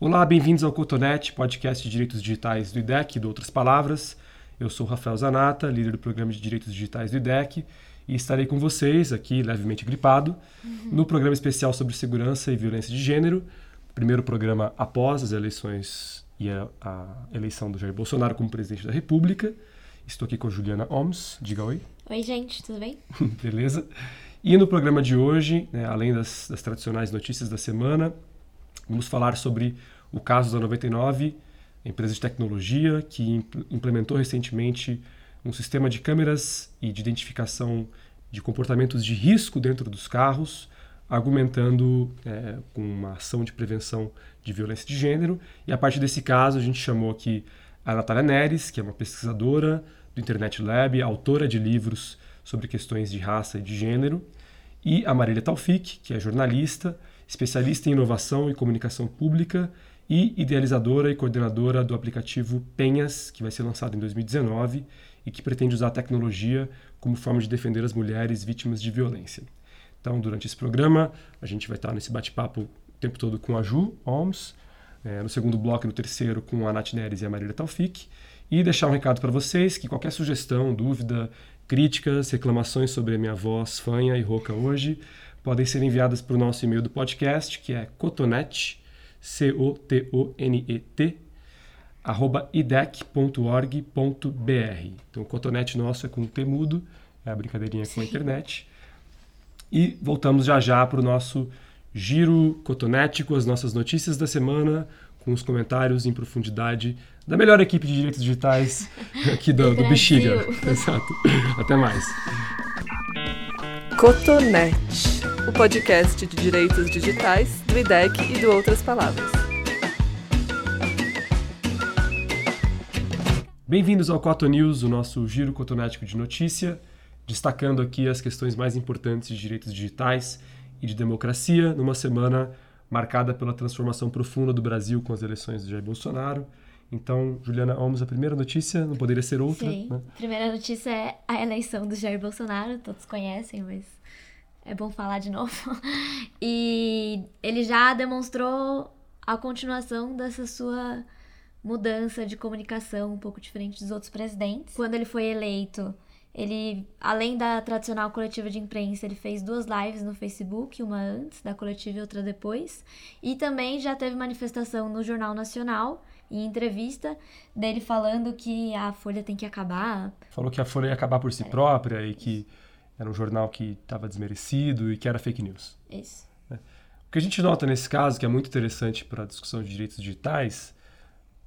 Olá, bem-vindos ao Cotonete, podcast de direitos digitais do IDEC e de outras palavras. Eu sou Rafael Zanata, líder do programa de direitos digitais do IDEC, e estarei com vocês aqui, levemente gripado, uhum. no programa especial sobre segurança e violência de gênero, primeiro programa após as eleições e a, a eleição do Jair Bolsonaro como presidente da República. Estou aqui com Juliana Oms. Diga oi. Oi, gente, tudo bem? Beleza. E no programa de hoje, né, além das, das tradicionais notícias da semana, Vamos falar sobre o caso da 99, empresa de tecnologia que implementou recentemente um sistema de câmeras e de identificação de comportamentos de risco dentro dos carros, argumentando é, com uma ação de prevenção de violência de gênero. E a partir desse caso, a gente chamou aqui a Natália Neres, que é uma pesquisadora do Internet Lab, autora de livros sobre questões de raça e de gênero, e a Marília Taufik, que é jornalista especialista em inovação e comunicação pública e idealizadora e coordenadora do aplicativo Penhas, que vai ser lançado em 2019 e que pretende usar a tecnologia como forma de defender as mulheres vítimas de violência. Então, durante esse programa, a gente vai estar nesse bate-papo o tempo todo com a Ju Holmes, é, no segundo bloco e no terceiro com a Nath Neres e a Marília Taufik, e deixar um recado para vocês que qualquer sugestão, dúvida, críticas, reclamações sobre a minha voz fanha e rouca hoje, podem ser enviadas para o nosso e-mail do podcast, que é cotonet, C-O-T-O-N-E-T, arroba idec.org.br. Então, o cotonete nosso é com T mudo, é a brincadeirinha Sim. com a internet. E voltamos já já para o nosso giro cotonético, as nossas notícias da semana, com os comentários em profundidade da melhor equipe de direitos digitais aqui do, do Bexiga. Exato. Até mais. Cotonete o podcast de direitos digitais do IDEC e do Outras Palavras. Bem-vindos ao Coto News, o nosso giro cotonético de notícia, destacando aqui as questões mais importantes de direitos digitais e de democracia numa semana marcada pela transformação profunda do Brasil com as eleições de Jair Bolsonaro. Então, Juliana Holmes, a primeira notícia não poderia ser outra. Sim, né? a primeira notícia é a eleição do Jair Bolsonaro, todos conhecem, mas é bom falar de novo. E ele já demonstrou a continuação dessa sua mudança de comunicação um pouco diferente dos outros presidentes. Quando ele foi eleito, ele, além da tradicional coletiva de imprensa, ele fez duas lives no Facebook, uma antes da coletiva e outra depois. E também já teve manifestação no Jornal Nacional, em entrevista, dele falando que a Folha tem que acabar. Falou que a Folha ia acabar por si é. própria e que era um jornal que estava desmerecido e que era fake news. Isso. Né? O que a gente nota nesse caso, que é muito interessante para a discussão de direitos digitais,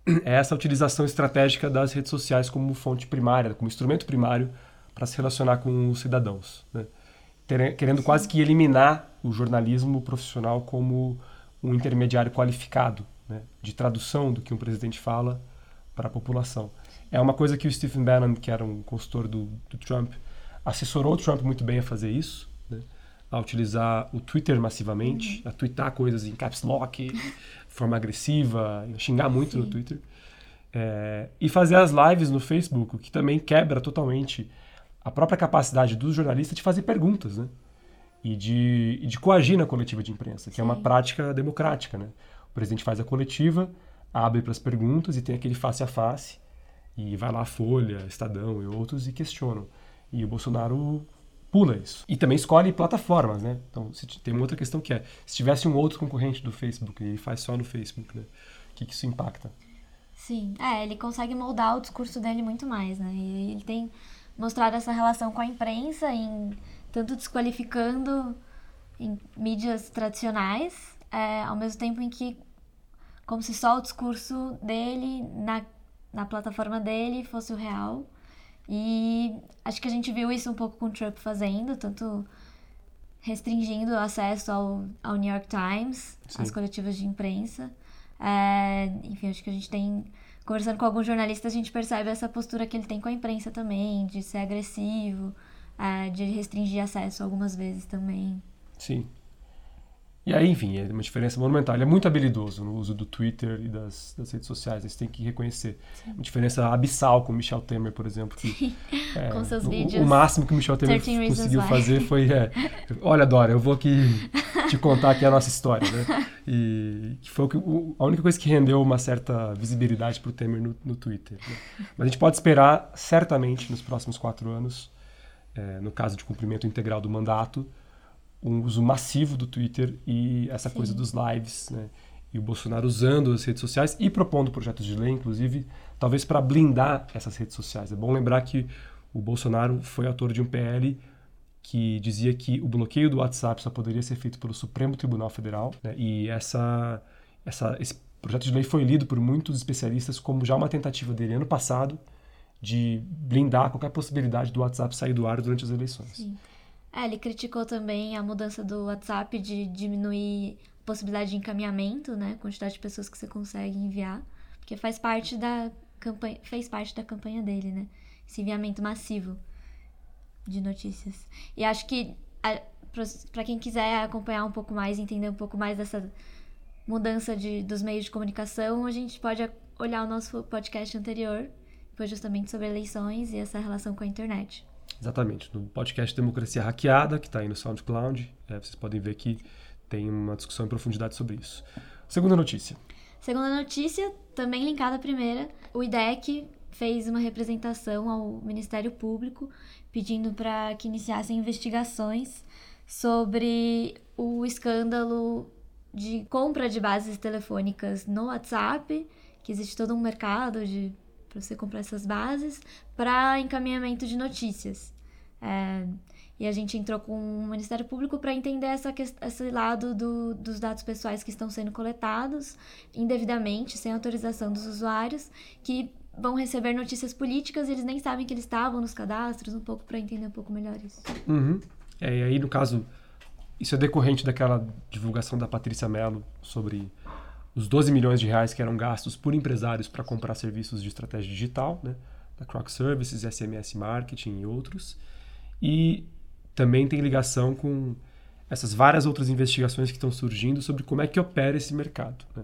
é essa utilização estratégica das redes sociais como fonte primária, como instrumento primário para se relacionar com os cidadãos. Né? Querendo Sim. quase que eliminar o jornalismo profissional como um intermediário qualificado né? de tradução do que um presidente fala para a população. É uma coisa que o Stephen Bannon, que era um consultor do, do Trump, assessorou o Trump muito bem a fazer isso, né? a utilizar o Twitter massivamente, uhum. a twittar coisas em caps lock, de forma agressiva, xingar muito Sim. no Twitter. É, e fazer as lives no Facebook, que também quebra totalmente a própria capacidade do jornalista de fazer perguntas, né? E de, e de coagir na coletiva de imprensa, que Sim. é uma prática democrática, né? O presidente faz a coletiva, abre para as perguntas e tem aquele face a face, e vai lá a Folha, Estadão e outros e questionam. E o Bolsonaro pula isso. E também escolhe plataformas, né? Então, se, tem uma outra questão que é, se tivesse um outro concorrente do Facebook, ele faz só no Facebook, né? O que, que isso impacta? Sim, é, ele consegue moldar o discurso dele muito mais, né? E ele tem mostrado essa relação com a imprensa, em tanto desqualificando em mídias tradicionais, é, ao mesmo tempo em que, como se só o discurso dele na, na plataforma dele fosse o real. E acho que a gente viu isso um pouco com o Trump fazendo, tanto restringindo o acesso ao, ao New York Times, Sim. às coletivas de imprensa. É, enfim, acho que a gente tem. Conversando com alguns jornalistas, a gente percebe essa postura que ele tem com a imprensa também, de ser agressivo, é, de restringir acesso algumas vezes também. Sim. E aí, enfim, é uma diferença monumental. Ele é muito habilidoso no uso do Twitter e das, das redes sociais, você tem que reconhecer. Sim. Uma diferença abissal com o Michel Temer, por exemplo. Que, é, com seus o, vídeos. O máximo que o Michel Temer conseguiu fazer foi: é, olha, Dora, eu vou aqui te contar aqui a nossa história, né? E que foi o, a única coisa que rendeu uma certa visibilidade para o Temer no, no Twitter. Né? Mas a gente pode esperar, certamente, nos próximos quatro anos, é, no caso de cumprimento integral do mandato, um uso massivo do Twitter e essa Sim. coisa dos lives, né? E o Bolsonaro usando as redes sociais e propondo projetos de lei, inclusive, talvez para blindar essas redes sociais. É bom lembrar que o Bolsonaro foi autor de um PL que dizia que o bloqueio do WhatsApp só poderia ser feito pelo Supremo Tribunal Federal, né? e essa, essa, esse projeto de lei foi lido por muitos especialistas como já uma tentativa dele ano passado de blindar qualquer possibilidade do WhatsApp sair do ar durante as eleições. Sim. É, ele criticou também a mudança do WhatsApp de diminuir a possibilidade de encaminhamento, né, a quantidade de pessoas que você consegue enviar, porque faz parte da campanha, fez parte da campanha dele, né, esse enviamento massivo de notícias. E acho que para quem quiser acompanhar um pouco mais, entender um pouco mais dessa mudança de, dos meios de comunicação, a gente pode olhar o nosso podcast anterior, que foi justamente sobre eleições e essa relação com a internet. Exatamente. No podcast Democracia Hackeada, que está aí no SoundCloud, é, vocês podem ver que tem uma discussão em profundidade sobre isso. Segunda notícia. Segunda notícia, também linkada à primeira, o IDEC fez uma representação ao Ministério Público pedindo para que iniciassem investigações sobre o escândalo de compra de bases telefônicas no WhatsApp, que existe todo um mercado de para você comprar essas bases, para encaminhamento de notícias. É, e a gente entrou com o Ministério Público para entender essa, esse lado do, dos dados pessoais que estão sendo coletados indevidamente, sem autorização dos usuários, que vão receber notícias políticas e eles nem sabem que eles estavam nos cadastros, um pouco para entender um pouco melhor isso. Uhum. É, e aí, no caso, isso é decorrente daquela divulgação da Patrícia Mello sobre os 12 milhões de reais que eram gastos por empresários para comprar serviços de estratégia digital, né? da Croc Services, SMS Marketing e outros. E também tem ligação com essas várias outras investigações que estão surgindo sobre como é que opera esse mercado. Né?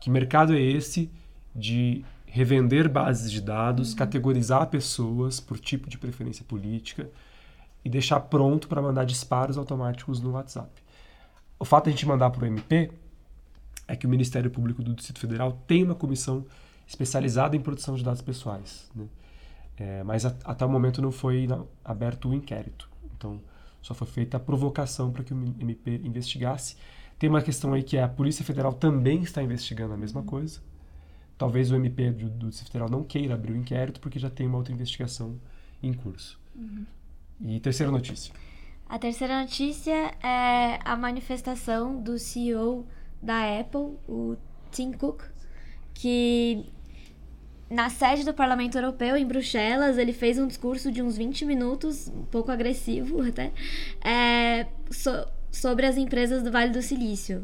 Que mercado é esse de revender bases de dados, uhum. categorizar pessoas por tipo de preferência política e deixar pronto para mandar disparos automáticos no WhatsApp. O fato de a gente mandar para o MP é que o Ministério Público do Distrito Federal tem uma comissão especializada em produção de dados pessoais. Né? É, mas a, até o momento não foi aberto o inquérito. Então, só foi feita a provocação para que o MP investigasse. Tem uma questão aí que é a Polícia Federal também está investigando a mesma uhum. coisa. Talvez o MP do, do Distrito Federal não queira abrir o inquérito porque já tem uma outra investigação em curso. Uhum. E terceira notícia. A terceira notícia é a manifestação do CEO da Apple, o Tim Cook, que na sede do Parlamento Europeu, em Bruxelas, ele fez um discurso de uns 20 minutos, um pouco agressivo até, é, so, sobre as empresas do Vale do Silício.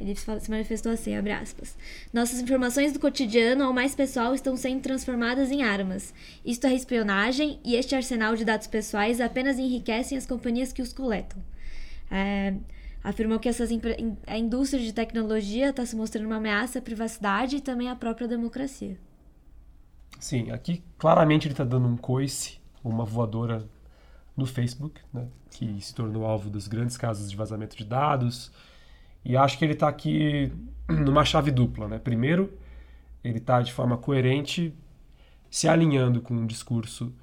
Ele se manifestou assim, abre aspas. Nossas informações do cotidiano ao mais pessoal estão sendo transformadas em armas. Isto é espionagem e este arsenal de dados pessoais apenas enriquecem as companhias que os coletam. É, afirmou que essas a indústria de tecnologia está se mostrando uma ameaça à privacidade e também à própria democracia. Sim, aqui claramente ele está dando um coice, uma voadora no Facebook, né, que se tornou alvo dos grandes casos de vazamento de dados, e acho que ele está aqui numa chave dupla. Né? Primeiro, ele está de forma coerente se alinhando com o discurso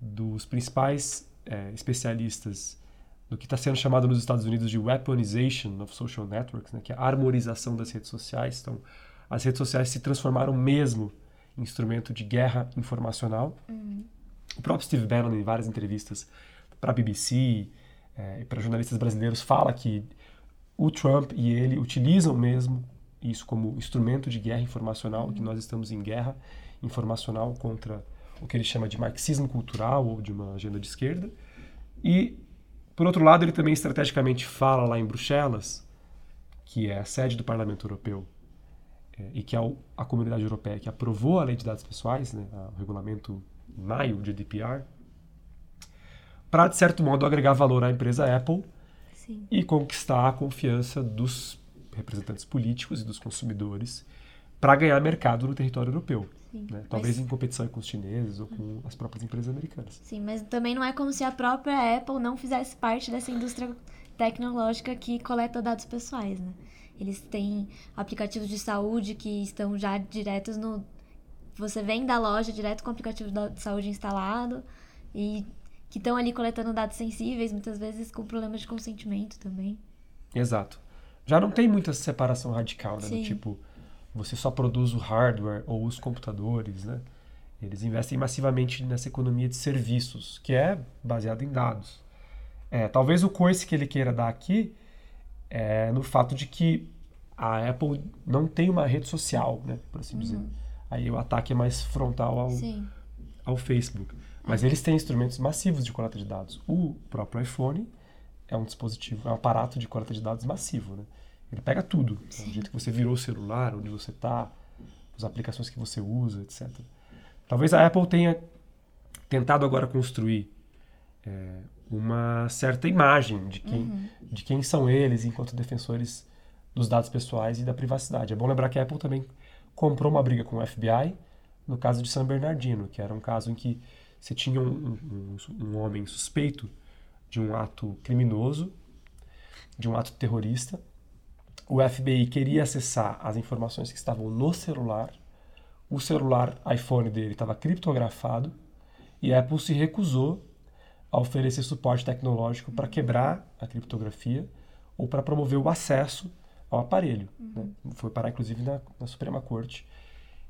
dos principais é, especialistas do que está sendo chamado nos Estados Unidos de weaponization of social networks, né? que é a armorização das redes sociais. Então, as redes sociais se transformaram mesmo em instrumento de guerra informacional. Uhum. O próprio Steve Bannon, em várias entrevistas para a BBC é, e para jornalistas brasileiros, fala que o Trump e ele utilizam mesmo isso como instrumento de guerra informacional, que nós estamos em guerra informacional contra o que ele chama de marxismo cultural ou de uma agenda de esquerda. E, por outro lado, ele também estrategicamente fala lá em Bruxelas, que é a sede do Parlamento Europeu, é, e que é a comunidade europeia que aprovou a lei de dados pessoais, né, o regulamento maio, o GDPR, para, de certo modo, agregar valor à empresa Apple Sim. e conquistar a confiança dos representantes políticos e dos consumidores para ganhar mercado no território europeu. Né? Talvez mas... em competição com os chineses ou com as próprias empresas americanas. Sim, mas também não é como se a própria Apple não fizesse parte dessa indústria tecnológica que coleta dados pessoais, né? Eles têm aplicativos de saúde que estão já diretos no. Você vem da loja direto com o aplicativo de saúde instalado e que estão ali coletando dados sensíveis, muitas vezes com problemas de consentimento também. Exato. Já não tem muita separação radical, né? Sim. Do tipo, você só produz o hardware ou os computadores, né? Eles investem massivamente nessa economia de serviços, que é baseada em dados. É, talvez o coice que ele queira dar aqui é no fato de que a Apple não tem uma rede social, né, por assim dizer. Aí o ataque é mais frontal ao, Sim. ao Facebook. Mas eles têm instrumentos massivos de coleta de dados. O próprio iPhone é um dispositivo, é um aparato de coleta de dados massivo, né? Ele pega tudo, né? do jeito que você virou o celular, onde você está, as aplicações que você usa, etc. Talvez a Apple tenha tentado agora construir é, uma certa imagem de quem, de quem são eles enquanto defensores dos dados pessoais e da privacidade. É bom lembrar que a Apple também comprou uma briga com o FBI no caso de San Bernardino, que era um caso em que você tinha um, um, um homem suspeito de um ato criminoso, de um ato terrorista. O FBI queria acessar as informações que estavam no celular. O celular iPhone dele estava criptografado e a Apple se recusou a oferecer suporte tecnológico para quebrar a criptografia ou para promover o acesso ao aparelho. Né? Foi parar, inclusive, na, na Suprema Corte.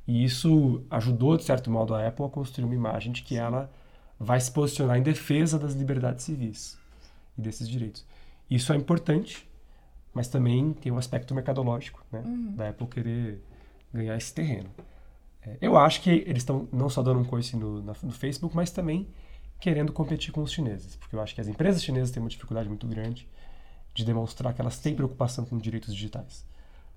E isso ajudou, de certo modo, a Apple a construir uma imagem de que ela vai se posicionar em defesa das liberdades civis e desses direitos. Isso é importante, mas também tem um aspecto mercadológico, né? Da Apple querer ganhar esse terreno. É, eu acho que eles estão não só dando um coice no, na- no Facebook, mas também querendo competir com os chineses, porque eu acho que as empresas chinesas têm uma dificuldade muito grande de demonstrar que elas têm preocupação com direitos digitais,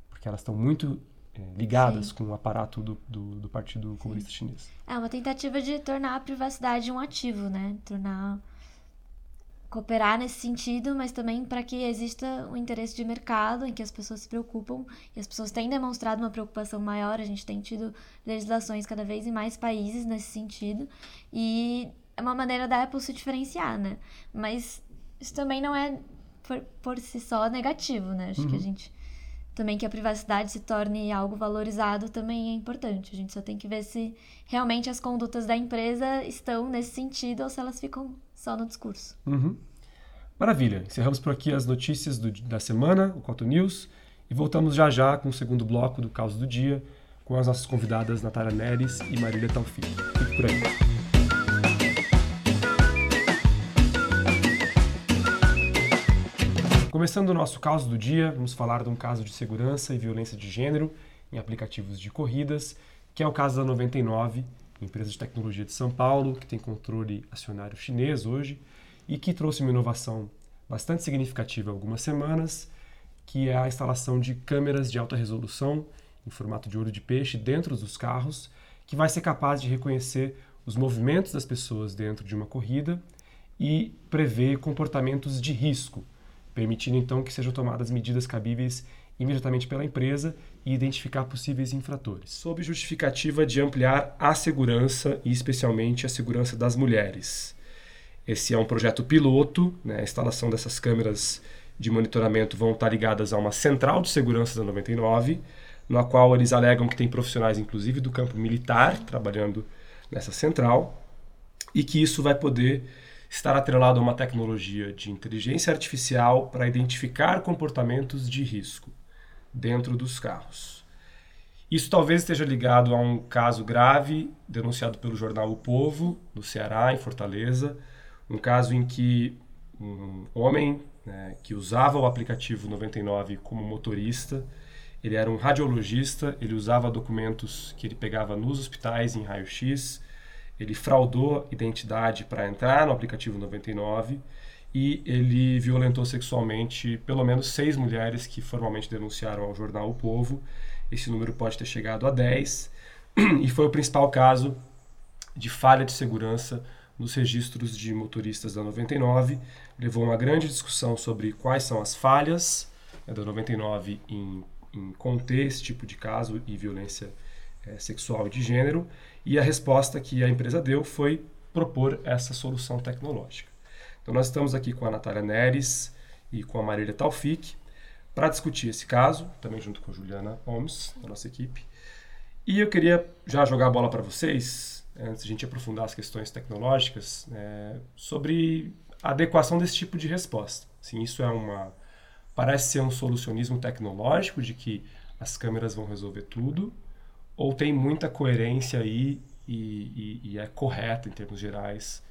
porque elas estão muito é, ligadas Sim. com o aparato do, do, do Partido Comunista Chinês. É uma tentativa de tornar a privacidade um ativo, né? Tornar cooperar nesse sentido, mas também para que exista um interesse de mercado em que as pessoas se preocupam e as pessoas têm demonstrado uma preocupação maior. A gente tem tido legislações cada vez em mais países nesse sentido e é uma maneira da Apple se diferenciar, né? Mas isso também não é por, por si só negativo, né? Acho que a gente também que a privacidade se torne algo valorizado também é importante. A gente só tem que ver se realmente as condutas da empresa estão nesse sentido ou se elas ficam só no discurso. Uhum. Maravilha. Encerramos por aqui as notícias do- da semana, o Coto News, e voltamos já já com o segundo bloco do Caos do Dia, com as nossas convidadas Natália Neres e Marília Taufik. Fique por aí. Começando o nosso caos do dia, vamos falar de um caso de segurança e violência de gênero em aplicativos de corridas, que é o caso da 99, empresa de tecnologia de São Paulo, que tem controle acionário chinês hoje e que trouxe uma inovação bastante significativa há algumas semanas, que é a instalação de câmeras de alta resolução em formato de olho de peixe dentro dos carros, que vai ser capaz de reconhecer os movimentos das pessoas dentro de uma corrida e prever comportamentos de risco, permitindo então que sejam tomadas medidas cabíveis imediatamente pela empresa e identificar possíveis infratores. Sob justificativa de ampliar a segurança e especialmente a segurança das mulheres. Esse é um projeto piloto, né? a instalação dessas câmeras de monitoramento vão estar ligadas a uma central de segurança da 99, na qual eles alegam que tem profissionais, inclusive do campo militar, trabalhando nessa central, e que isso vai poder estar atrelado a uma tecnologia de inteligência artificial para identificar comportamentos de risco dentro dos carros. Isso talvez esteja ligado a um caso grave denunciado pelo jornal O Povo, no Ceará, em Fortaleza, um caso em que um homem né, que usava o aplicativo 99 como motorista, ele era um radiologista, ele usava documentos que ele pegava nos hospitais em raio-x, ele fraudou identidade para entrar no aplicativo 99 e ele violentou sexualmente pelo menos seis mulheres que formalmente denunciaram ao jornal O Povo. Esse número pode ter chegado a 10 e foi o principal caso de falha de segurança nos registros de motoristas da 99. Levou uma grande discussão sobre quais são as falhas né, da 99 em, em conter esse tipo de caso e violência eh, sexual e de gênero. E a resposta que a empresa deu foi propor essa solução tecnológica. Então nós estamos aqui com a Natália Neres e com a Marília Taufik para discutir esse caso, também junto com a Juliana Holmes, da nossa equipe. E eu queria já jogar a bola para vocês, antes de a gente aprofundar as questões tecnológicas, é, sobre a adequação desse tipo de resposta. Assim, isso é uma parece ser um solucionismo tecnológico de que as câmeras vão resolver tudo, ou tem muita coerência aí e, e, e é correto em termos gerais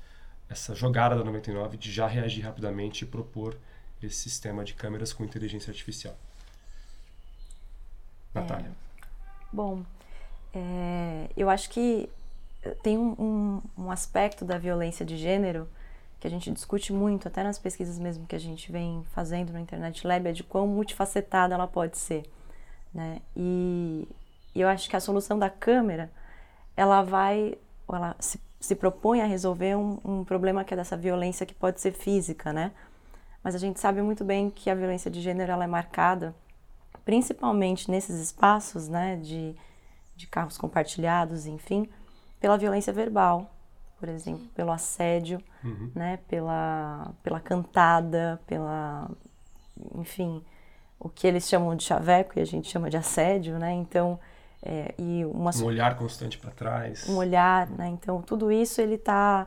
essa jogada da 99 de já reagir rapidamente e propor esse sistema de câmeras com inteligência artificial. Natália. É, bom, é, eu acho que tem um, um, um, aspecto da violência de gênero que a gente discute muito, até nas pesquisas mesmo que a gente vem fazendo no Internet Lab, é de quão multifacetada ela pode ser. Né? E, e eu acho que a solução da câmera, ela vai, ela se, se propõe a resolver um, um problema que é dessa violência que pode ser física, né? Mas a gente sabe muito bem que a violência de gênero ela é marcada principalmente nesses espaços, né, de, de carros compartilhados, enfim, pela violência verbal, por exemplo, pelo assédio, uhum. né, pela, pela cantada, pela, enfim, o que eles chamam de chaveco e a gente chama de assédio, né? Então, é, e uma, um olhar constante para trás. Um olhar, né? Então, tudo isso ele tá,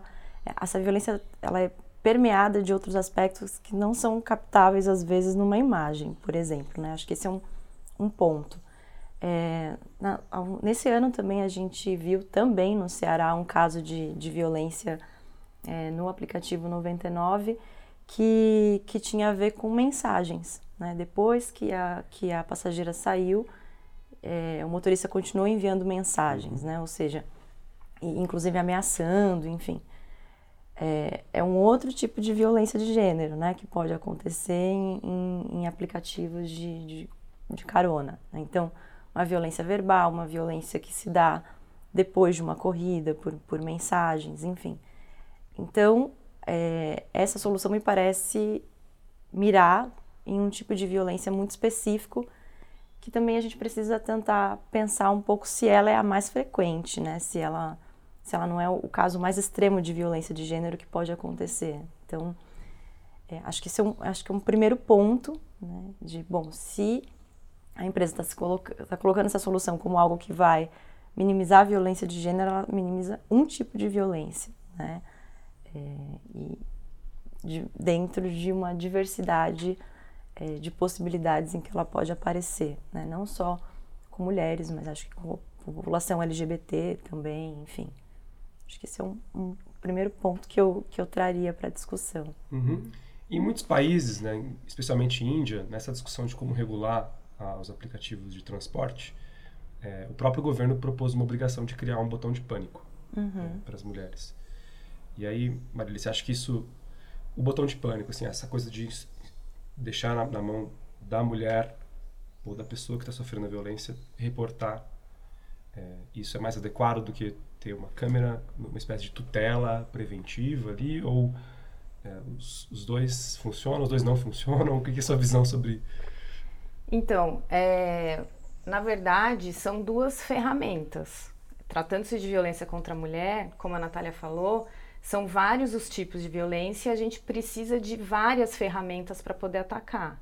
essa violência, ela é permeada de outros aspectos que não são captáveis às vezes numa imagem, por exemplo. Né? Acho que esse é um, um ponto. É, na, nesse ano também a gente viu também no Ceará um caso de, de violência é, no aplicativo 99 que, que tinha a ver com mensagens. Né? Depois que a, que a passageira saiu, é, o motorista continuou enviando mensagens, né? ou seja, inclusive ameaçando, enfim é, é, um outro tipo de violência de gênero, né, que pode acontecer em, em, em aplicativos de, de, de carona. Né? Então, uma violência verbal, uma violência que se dá depois de uma corrida, por, por mensagens, enfim. Então, é, essa solução me parece mirar em um tipo de violência muito específico que também a gente precisa tentar pensar um pouco se ela é a mais frequente, né? Se ela se ela não é o caso mais extremo de violência de gênero que pode acontecer. Então, é, acho que esse é um, acho que é um primeiro ponto, né, de, bom, se a empresa está coloca, tá colocando essa solução como algo que vai minimizar a violência de gênero, ela minimiza um tipo de violência, né, é, e de, dentro de uma diversidade é, de possibilidades em que ela pode aparecer, né, não só com mulheres, mas acho que com a população LGBT também, enfim. Acho que esse é um, um primeiro ponto que eu, que eu traria para a discussão. Uhum. Em muitos países, né, especialmente Índia, nessa discussão de como regular ah, os aplicativos de transporte, é, o próprio governo propôs uma obrigação de criar um botão de pânico uhum. né, para as mulheres. E aí, Marília, você acha que isso, o botão de pânico, assim, essa coisa de deixar na, na mão da mulher ou da pessoa que está sofrendo a violência reportar, é, isso é mais adequado do que ter uma câmera, uma espécie de tutela preventiva ali, ou é, os, os, dois funcionam, os dois não funcionam? O que é a sua visão sobre... Então, é, na verdade, são duas ferramentas. Tratando-se de violência contra a mulher, como a Natália falou, são vários os tipos de violência e a gente precisa de várias ferramentas para poder atacar.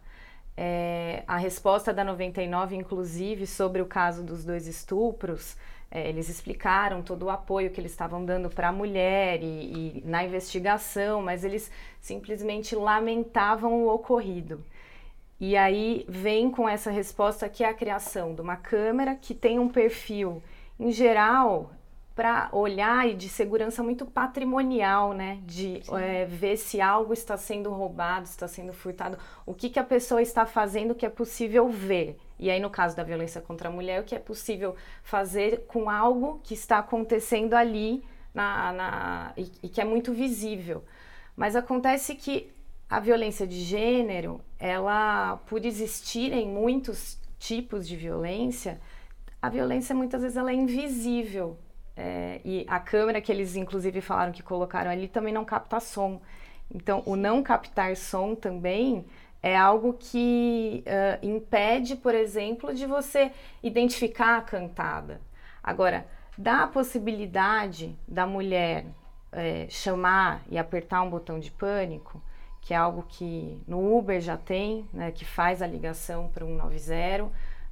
É, a resposta da 99, inclusive, sobre o caso dos dois estupros, é, eles explicaram todo o apoio que eles estavam dando para a mulher e, e, na investigação, mas eles simplesmente lamentavam o ocorrido. E aí vem com essa resposta que é a criação de uma câmera que tem um perfil, em geral, para olhar e de segurança muito patrimonial, né? De é, ver se algo está sendo roubado, está sendo furtado, o que, que a pessoa está fazendo que é possível ver. E aí, no caso da violência contra a mulher, o que é possível fazer com algo que está acontecendo ali na, na e, e que é muito visível. Mas acontece que a violência de gênero, ela, por existir em muitos tipos de violência, a violência muitas vezes ela é invisível é, e a câmera que eles inclusive falaram que colocaram ali também não capta som. Então, o não captar som também é algo que uh, impede, por exemplo, de você identificar a cantada. Agora, dá a possibilidade da mulher é, chamar e apertar um botão de pânico, que é algo que no Uber já tem, né, que faz a ligação para o 190.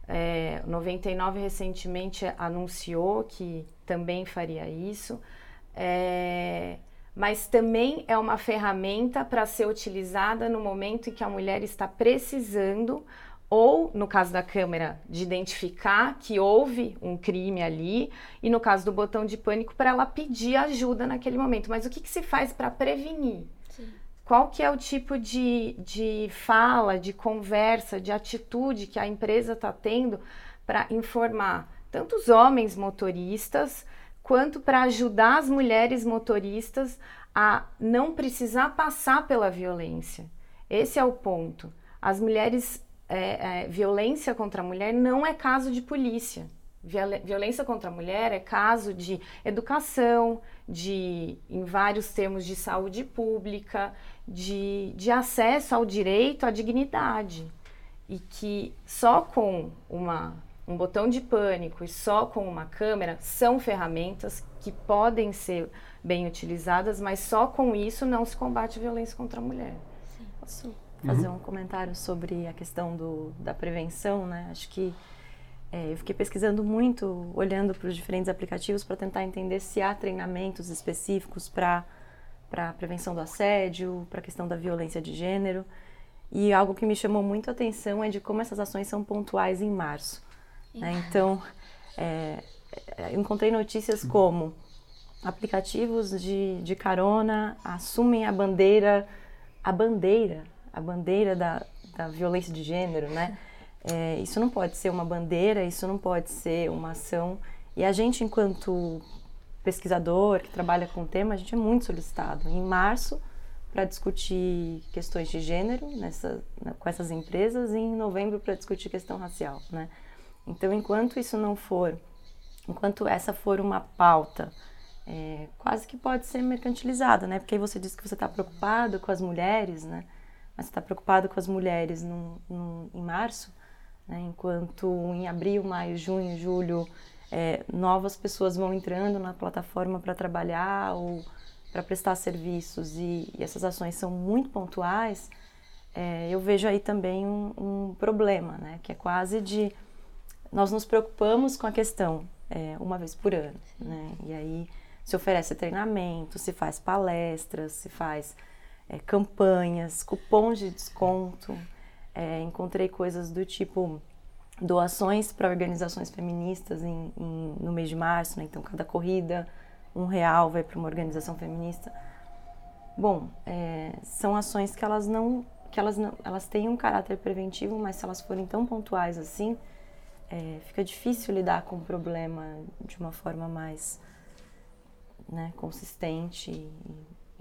É, 99 recentemente anunciou que também faria isso. É, mas também é uma ferramenta para ser utilizada no momento em que a mulher está precisando, ou no caso da câmera, de identificar que houve um crime ali, e no caso do botão de pânico, para ela pedir ajuda naquele momento. Mas o que, que se faz para prevenir? Sim. Qual que é o tipo de, de fala, de conversa, de atitude que a empresa está tendo para informar tanto os homens motoristas quanto para ajudar as mulheres motoristas a não precisar passar pela violência. Esse é o ponto. As mulheres, é, é, violência contra a mulher não é caso de polícia. Violência contra a mulher é caso de educação, de, em vários termos, de saúde pública, de, de acesso ao direito à dignidade. E que só com uma um botão de pânico e só com uma câmera são ferramentas que podem ser bem utilizadas, mas só com isso não se combate violência contra a mulher. Sim. Posso fazer uhum. um comentário sobre a questão do, da prevenção, né? Acho que é, eu fiquei pesquisando muito, olhando para os diferentes aplicativos para tentar entender se há treinamentos específicos para para prevenção do assédio, para a questão da violência de gênero. E algo que me chamou muito a atenção é de como essas ações são pontuais em março. Né? Então, é, é, encontrei notícias como aplicativos de, de carona assumem a bandeira, a bandeira, a bandeira da, da violência de gênero, né? É, isso não pode ser uma bandeira, isso não pode ser uma ação. E a gente, enquanto pesquisador que trabalha com o tema, a gente é muito solicitado. Em março, para discutir questões de gênero nessa, com essas empresas, e em novembro, para discutir questão racial, né? Então, enquanto isso não for, enquanto essa for uma pauta, é, quase que pode ser mercantilizada, né? Porque aí você diz que você está preocupado com as mulheres, né? Mas você está preocupado com as mulheres no, no, em março, né? enquanto em abril, maio, junho, julho, é, novas pessoas vão entrando na plataforma para trabalhar ou para prestar serviços e, e, essas ações são muito pontuais, é, eu vejo aí também um, um problema, né? Que é quase de nós nos preocupamos com a questão é, uma vez por ano, né? E aí se oferece treinamento, se faz palestras, se faz é, campanhas, cupons de desconto. É, encontrei coisas do tipo doações para organizações feministas em, em, no mês de março, né? Então cada corrida um real vai para uma organização feminista. Bom, é, são ações que elas não que elas não elas têm um caráter preventivo, mas se elas forem tão pontuais assim, é, fica difícil lidar com o problema de uma forma mais né, consistente e,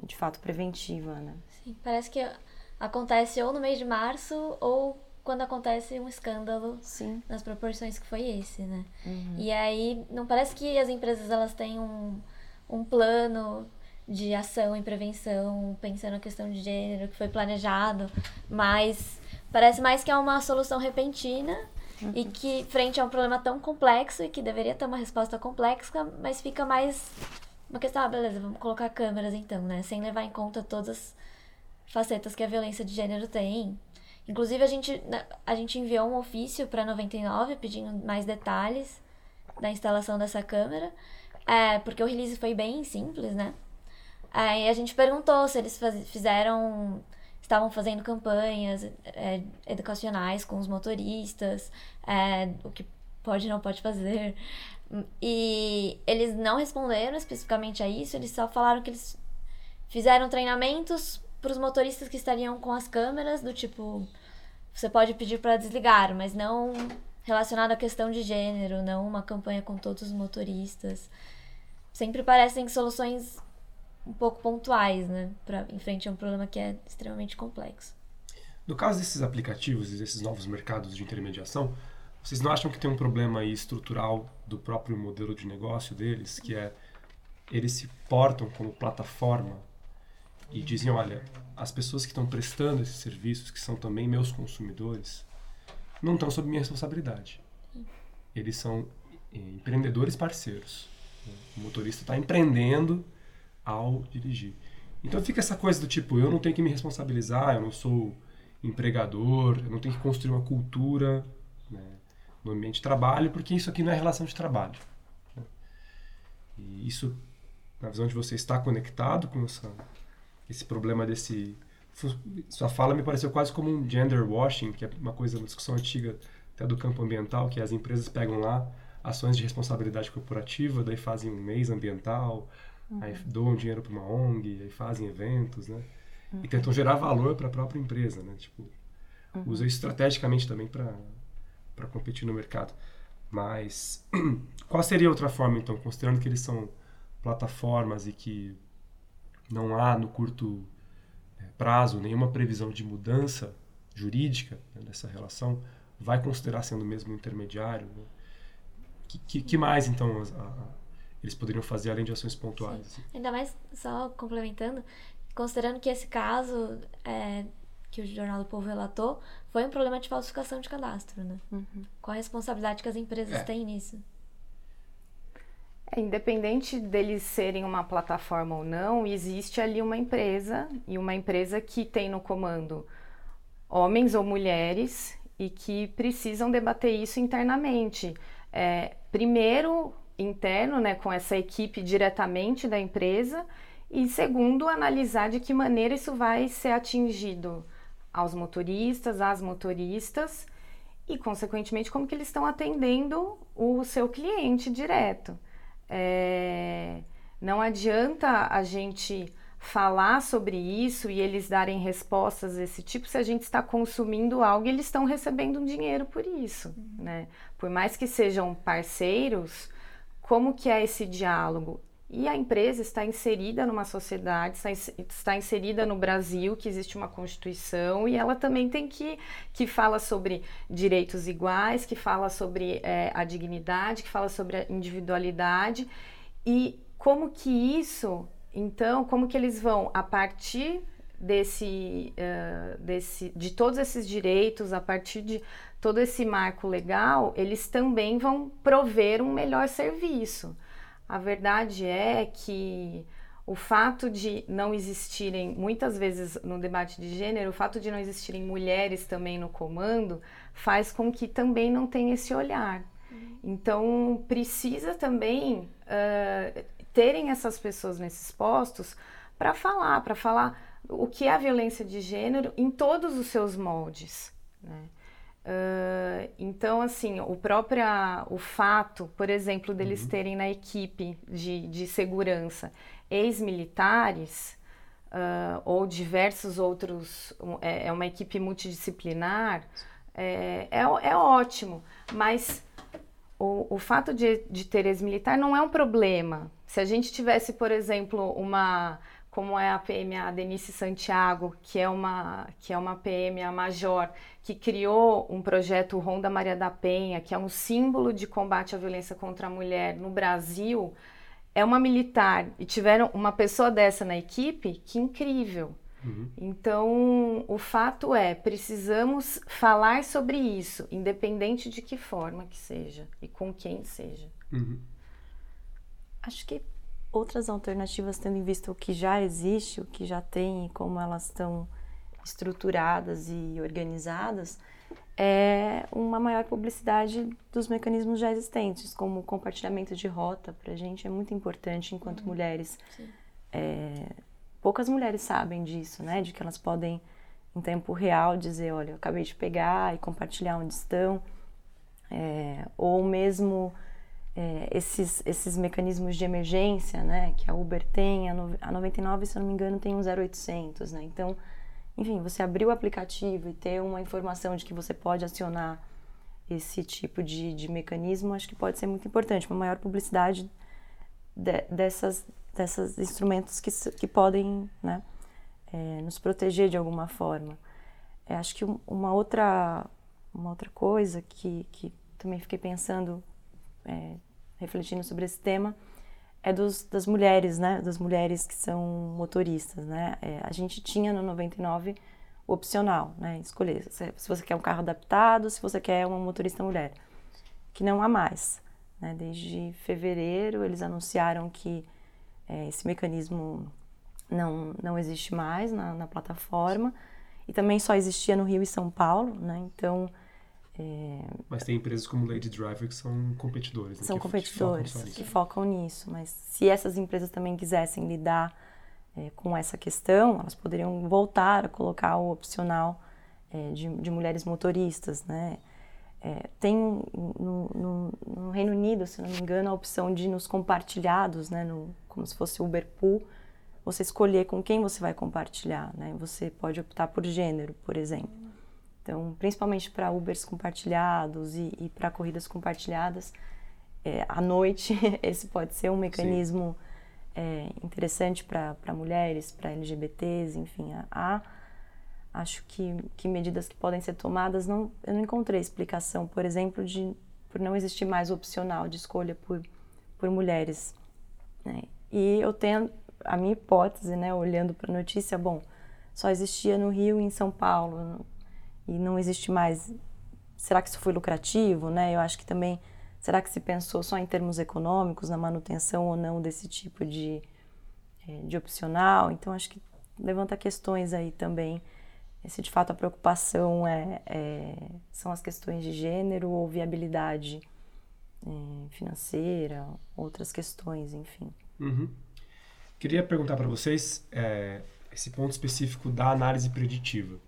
de fato, preventiva, né? Sim, parece que acontece ou no mês de março ou quando acontece um escândalo Sim. nas proporções que foi esse, né? Uhum. E aí, não parece que as empresas elas têm um, um plano de ação e prevenção, pensando na questão de gênero que foi planejado, mas parece mais que é uma solução repentina Uhum. E que, frente a um problema tão complexo e que deveria ter uma resposta complexa, mas fica mais uma questão, ah, beleza, vamos colocar câmeras então, né? Sem levar em conta todas as facetas que a violência de gênero tem. Inclusive, a gente, a gente enviou um ofício para 99 pedindo mais detalhes da instalação dessa câmera, é, porque o release foi bem simples, né? Aí a gente perguntou se eles faz, fizeram estavam fazendo campanhas é, educacionais com os motoristas, é, o que pode e não pode fazer. E eles não responderam especificamente a isso, eles só falaram que eles fizeram treinamentos para os motoristas que estariam com as câmeras, do tipo, você pode pedir para desligar, mas não relacionado à questão de gênero, não uma campanha com todos os motoristas. Sempre parecem soluções um pouco pontuais, né, para em frente a um problema que é extremamente complexo. No caso desses aplicativos e desses novos mercados de intermediação, vocês não acham que tem um problema estrutural do próprio modelo de negócio deles, que é eles se portam como plataforma e dizem, olha, as pessoas que estão prestando esses serviços, que são também meus consumidores, não estão sob minha responsabilidade. Eles são eh, empreendedores parceiros. O motorista está empreendendo ao dirigir. Então fica essa coisa do tipo, eu não tenho que me responsabilizar, eu não sou empregador, eu não tenho que construir uma cultura né, no ambiente de trabalho, porque isso aqui não é relação de trabalho. Né? E isso, na visão de você, está conectado com essa, esse problema desse... Sua fala me pareceu quase como um gender washing, que é uma coisa, uma discussão antiga até do campo ambiental, que as empresas pegam lá ações de responsabilidade corporativa, daí fazem um mês ambiental, uhum. aí doam dinheiro para uma ONG, aí fazem eventos, né? Uhum. E tentam gerar valor para a própria empresa, né? Tipo, uhum. usa isso estrategicamente também para competir no mercado. Mas qual seria outra forma, então, considerando que eles são plataformas e que não há no curto né, prazo nenhuma previsão de mudança jurídica né, dessa relação, vai considerar sendo mesmo intermediário? Né? Que, que, que, mais, então, a, a, eles poderiam fazer além de ações pontuais? Assim? Ainda mais, só complementando, considerando que esse caso é, que o Jornal do Povo relatou foi um problema de falsificação de cadastro, né? Uhum. Qual a responsabilidade que as empresas é. têm nisso? É, independente deles serem uma plataforma ou não, existe ali uma empresa e uma empresa que tem no comando homens ou mulheres e que precisam debater isso internamente. É, primeiro, interno, né, com essa equipe diretamente da empresa, e segundo, analisar de que maneira isso vai ser atingido aos motoristas, às motoristas e, consequentemente, como que eles estão atendendo o seu cliente direto. É, não adianta a gente falar sobre isso e eles darem respostas desse tipo se a gente está consumindo algo e eles estão recebendo um dinheiro por isso, uhum. né? Por mais que sejam parceiros, como que é esse diálogo? E a empresa está inserida numa sociedade, está inserida no Brasil, que existe uma Constituição, e ela também tem que, que fala sobre direitos iguais, que fala sobre é, a dignidade, que fala sobre a individualidade, e como que isso então, como que eles vão, a partir desse, uh, desse, de todos esses direitos, a partir de todo esse marco legal, eles também vão prover um melhor serviço. A verdade é que o fato de não existirem, muitas vezes no debate de gênero, o fato de não existirem mulheres também no comando faz com que também não tenha esse olhar. Uhum. Então, precisa também uh, terem essas pessoas nesses postos para falar, para falar o que é a violência de gênero em todos os seus moldes. Né? Uh, então, assim, o próprio o fato, por exemplo, deles uhum. terem na equipe de, de segurança ex-militares uh, ou diversos outros, é, é, uma equipe multidisciplinar, é, é, é ótimo, mas o, o fato de, de ter ex-militar não é um problema. Se a gente tivesse, por exemplo, uma como é a PM a Denise Santiago, que é uma que é uma PM a major, que criou um projeto Ronda Maria da Penha, que é um símbolo de combate à violência contra a mulher no Brasil, é uma militar e tiveram uma pessoa dessa na equipe, que incrível. Uhum. Então, o fato é, precisamos falar sobre isso, independente de que forma que seja e com quem seja. Uhum. Acho que outras alternativas, tendo em vista o que já existe, o que já tem e como elas estão estruturadas e organizadas, é uma maior publicidade dos mecanismos já existentes, como o compartilhamento de rota, para a gente é muito importante enquanto uhum. mulheres. É, poucas mulheres sabem disso, né? De que elas podem, em tempo real, dizer: olha, eu acabei de pegar e compartilhar onde estão. É, ou mesmo é, esses, esses mecanismos de emergência, né? Que a Uber tem, a, no, a 99, se eu não me engano, tem um 0800, né? Então, enfim, você abrir o aplicativo e ter uma informação de que você pode acionar esse tipo de, de mecanismo, acho que pode ser muito importante. Uma maior publicidade de, dessas desses instrumentos que, que podem né, é, nos proteger de alguma forma. É, acho que uma outra, uma outra coisa que, que também fiquei pensando, é, refletindo sobre esse tema, é dos, das mulheres, né? Das mulheres que são motoristas, né? É, a gente tinha no 99 o opcional, né? Escolher se, se, você quer um carro adaptado, se você quer uma motorista mulher, que não há mais. Né? Desde fevereiro eles anunciaram que é, esse mecanismo não, não existe mais na, na plataforma e também só existia no Rio e São Paulo, né? Então é... Mas tem empresas como Lady Driver que são competidores. Né? São que, competidores que focam, que focam nisso. Mas se essas empresas também quisessem lidar é, com essa questão, elas poderiam voltar a colocar o opcional é, de, de, mulheres motoristas, né? É, tem no, no, no, Reino Unido, se não me engano, a opção de nos compartilhados, né? No, como se fosse Uber Pool, você escolher com quem você vai compartilhar, né? Você pode optar por gênero, por exemplo. Então, principalmente para Ubers compartilhados e, e para corridas compartilhadas, é, à noite esse pode ser um mecanismo é, interessante para mulheres, para LGBTs, enfim, há acho que, que medidas que podem ser tomadas não eu não encontrei explicação, por exemplo, de por não existir mais opcional de escolha por por mulheres, né? E eu tenho a minha hipótese, né, olhando para a notícia, bom, só existia no Rio e em São Paulo, e não existe mais. Será que isso foi lucrativo, né? Eu acho que também será que se pensou só em termos econômicos na manutenção ou não desse tipo de é, de opcional? Então acho que levanta questões aí também. Se de fato a preocupação é, é são as questões de gênero ou viabilidade é, financeira, outras questões, enfim. Uhum. Queria perguntar para vocês é, esse ponto específico da análise preditiva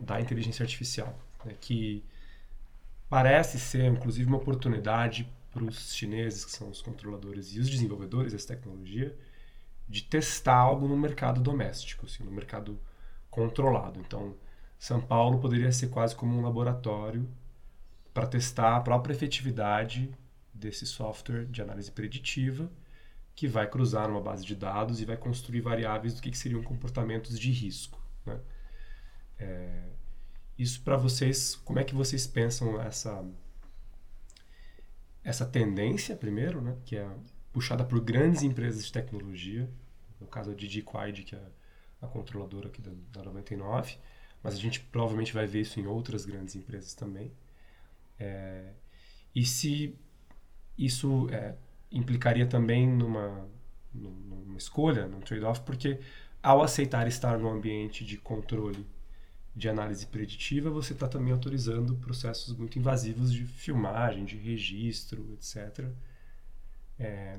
da inteligência artificial, né, que parece ser, inclusive, uma oportunidade para os chineses, que são os controladores e os desenvolvedores dessa tecnologia, de testar algo no mercado doméstico, assim, no mercado controlado. Então, São Paulo poderia ser quase como um laboratório para testar a própria efetividade desse software de análise preditiva que vai cruzar numa base de dados e vai construir variáveis do que, que seriam comportamentos de risco. Né? É, isso para vocês, como é que vocês pensam essa essa tendência primeiro, né, que é puxada por grandes empresas de tecnologia, no caso a DigiQuid, que é a controladora aqui da, da 99, mas a gente provavelmente vai ver isso em outras grandes empresas também. É, e se isso é, implicaria também numa, numa escolha, num trade-off, porque ao aceitar estar no ambiente de controle de análise preditiva, você está também autorizando processos muito invasivos de filmagem, de registro, etc. É,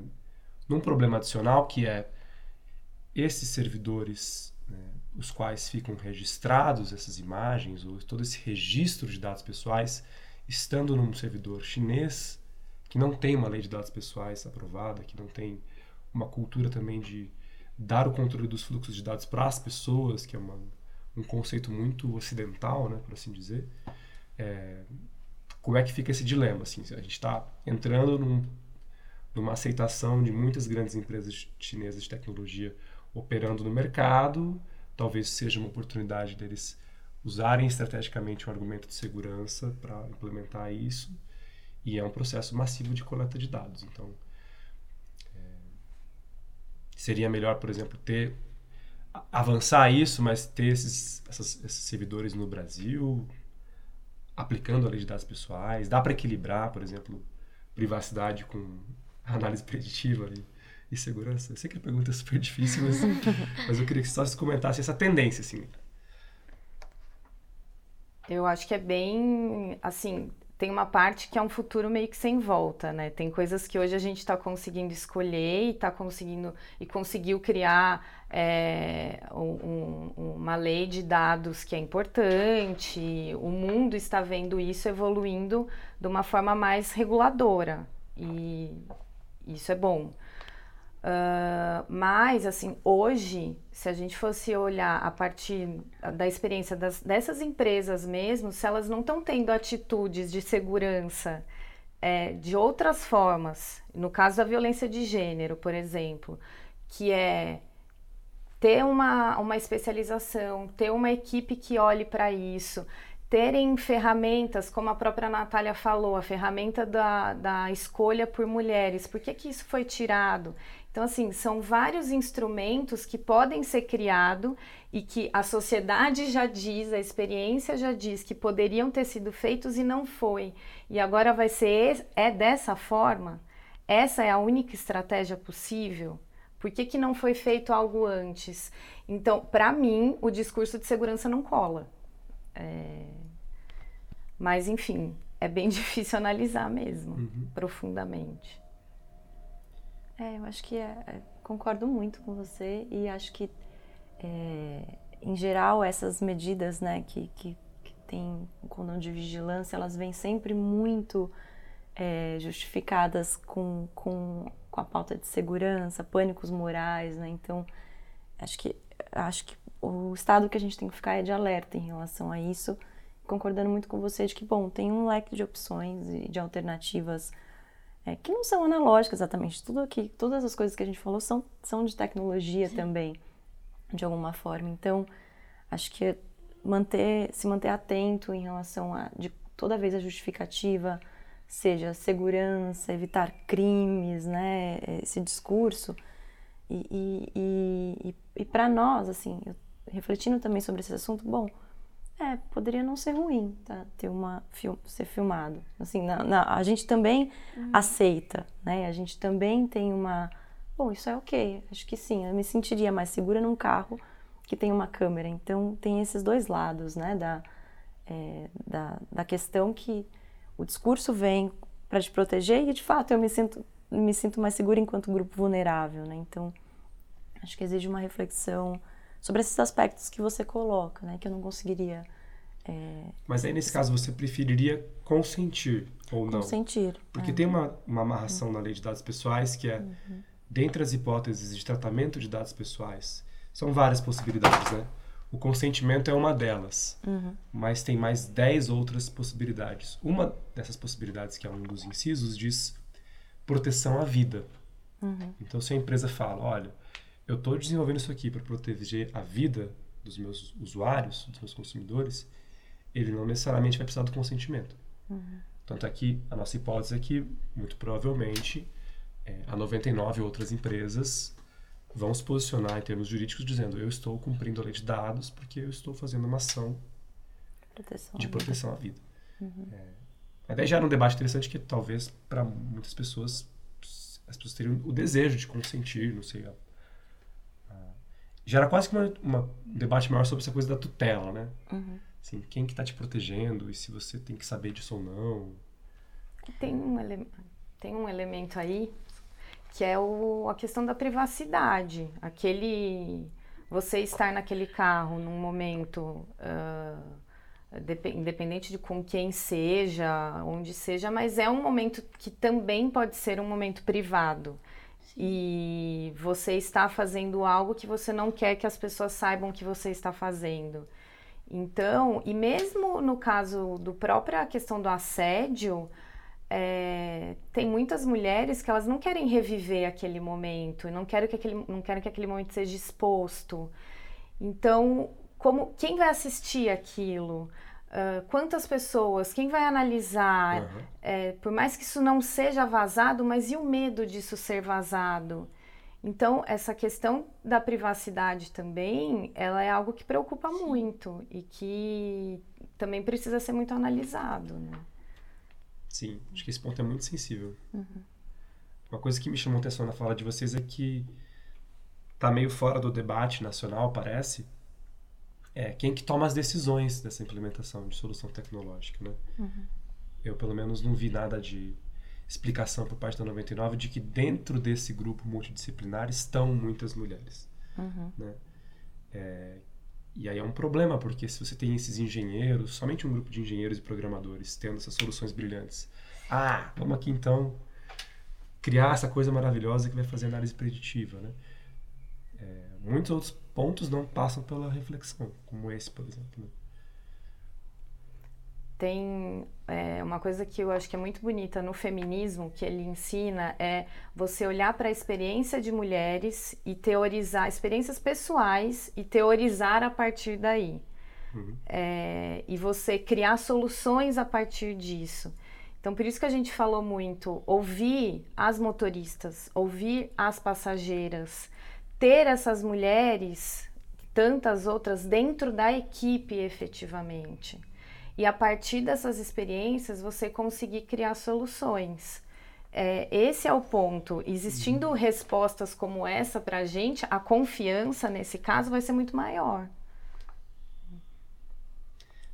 num problema adicional que é esses servidores, né, os quais ficam registrados essas imagens ou todo esse registro de dados pessoais, estando num servidor chinês que não tem uma lei de dados pessoais aprovada, que não tem uma cultura também de dar o controle dos fluxos de dados para as pessoas, que é uma um conceito muito ocidental, né, por assim dizer. É, como é que fica esse dilema? Assim, a gente está entrando num, numa aceitação de muitas grandes empresas chinesas de tecnologia operando no mercado, talvez seja uma oportunidade deles usarem estrategicamente um argumento de segurança para implementar isso, e é um processo massivo de coleta de dados. Então, é, seria melhor, por exemplo, ter avançar isso, mas ter esses, essas, esses servidores no Brasil, aplicando a lei de dados pessoais, dá para equilibrar, por exemplo, privacidade com análise preditiva e, e, segurança? Eu sei que a pergunta é super difícil, mas, mas eu queria que só se comentasse essa tendência, assim. Eu acho que é bem, assim, tem uma parte que é um futuro meio que sem volta, né? Tem coisas que hoje a gente está conseguindo escolher e está conseguindo e conseguiu criar é, um, uma lei de dados que é importante. O mundo está vendo isso evoluindo de uma forma mais reguladora e isso é bom. Uh, mas, assim, hoje, se a gente fosse olhar a partir da experiência das, dessas empresas mesmo, se elas não estão tendo atitudes de segurança é, de outras formas, no caso da violência de gênero, por exemplo, que é ter uma, uma especialização, ter uma equipe que olhe para isso, terem ferramentas, como a própria Natália falou, a ferramenta da, da escolha por mulheres, por que, que isso foi tirado? Então, assim, são vários instrumentos que podem ser criados e que a sociedade já diz, a experiência já diz que poderiam ter sido feitos e não foi. E agora vai ser é dessa forma? Essa é a única estratégia possível Por que, que não foi feito algo antes? Então, para mim, o discurso de segurança não cola. É... Mas, enfim, é bem difícil analisar mesmo, Uhum. profundamente. É, eu acho que é, é, concordo muito com você e acho que, é, em geral, essas medidas né, que, que, que tem o condão de vigilância, elas vêm sempre muito é, justificadas com, com, com a pauta de segurança, pânicos morais, né? Então, acho que, acho que o estado que a gente tem que ficar é de alerta em relação a isso, concordando muito com você de que, bom, tem um leque de opções e de alternativas é, que não são analógicas exatamente. Tudo aqui, todas as coisas que a gente falou são, são de tecnologia também, de alguma forma. Então, acho que manter, se manter atento em relação a de toda vez a justificativa seja segurança, evitar crimes, né, esse discurso. E, e, e, e, e para nós, assim, eu, refletindo também sobre esse assunto, bom, é, poderia não ser ruim, tá? Ter uma ser filmado. Assim, na, na, a gente também aceita, né? A gente também tem uma, bom, isso é ok. Acho que sim. Eu me sentiria mais segura num carro que tem uma câmera. Então tem esses dois lados, né? Da, é, da, da questão que o discurso vem para te proteger e de fato eu me sinto me sinto mais segura enquanto grupo vulnerável, né? Então acho que exige uma reflexão sobre esses aspectos que você coloca, né? Que eu não conseguiria. É, Mas aí, nesse caso, você preferiria consentir ou não? consentir. Porque é. tem uma, uma amarração na lei de dados pessoais que é, dentre as hipóteses de tratamento de dados pessoais, são várias possibilidades, né? O consentimento é uma delas, Uhum. mas tem mais 10 outras possibilidades. Uma dessas possibilidades, que é um dos incisos, diz proteção à vida. Uhum. Então, se a empresa fala, olha, eu estou desenvolvendo isso aqui para proteger a vida dos meus usuários, dos meus consumidores, ele não necessariamente vai precisar do consentimento. Tanto é que a nossa hipótese é que, muito provavelmente, é, a 99 outras empresas vão se posicionar em termos jurídicos dizendo eu estou cumprindo a lei de dados porque eu estou fazendo uma ação Proteção. de proteção à vida. É, mas daí gera um debate interessante que talvez para muitas pessoas as pessoas teriam o desejo de consentir, não sei. Gera quase que uma, uma- um debate maior sobre essa coisa da tutela, né? Uhum. Assim, quem que está te protegendo e se você tem que saber disso ou não. Tem um, ele- tem um elemento aí que é o, a questão da privacidade. Aquele. Você estar naquele carro num momento. depe- independente de com quem seja, onde seja, mas é um momento que também pode ser um momento privado. E você está fazendo algo que você não quer que as pessoas saibam que você está fazendo. Então, e mesmo no caso do própria questão do assédio, é, tem muitas mulheres que elas não querem reviver aquele momento, não querem que aquele, não querem que aquele momento seja exposto. Então, como quem vai assistir aquilo? Ah, quantas pessoas? Quem vai analisar? Aham. É, por mais que isso não seja vazado, mas e o medo disso ser vazado? Então, essa questão da privacidade também, ela é algo que preocupa muito e que também precisa ser muito analisado, né? Sim, acho que esse ponto é muito sensível. Uma coisa que me chamou atenção na fala de vocês é que tá meio fora do debate nacional, parece, é quem que toma as decisões dessa implementação de solução tecnológica, né? Eu, pelo menos, não vi nada de explicação por parte da 99 de que dentro desse grupo multidisciplinar estão muitas mulheres, né? É, e aí é um problema, porque se você tem esses engenheiros, somente um grupo de engenheiros e programadores tendo essas soluções brilhantes, ah, vamos aqui então criar essa coisa maravilhosa que vai fazer análise preditiva, né? É, muitos outros pontos não passam pela reflexão, como esse, por exemplo. né? Tem é, uma coisa que eu acho que é muito bonita no feminismo, que ele ensina, é você olhar para a experiência de mulheres e teorizar experiências pessoais e teorizar a partir daí. É, e você criar soluções a partir disso. Então, por isso que a gente falou muito, ouvir as motoristas, ouvir as passageiras, ter essas mulheres, tantas outras, dentro da equipe efetivamente. E a partir dessas experiências, você conseguir criar soluções. é, esse é o ponto. Existindo uhum. respostas como essa para a gente, a confiança nesse caso vai ser muito maior.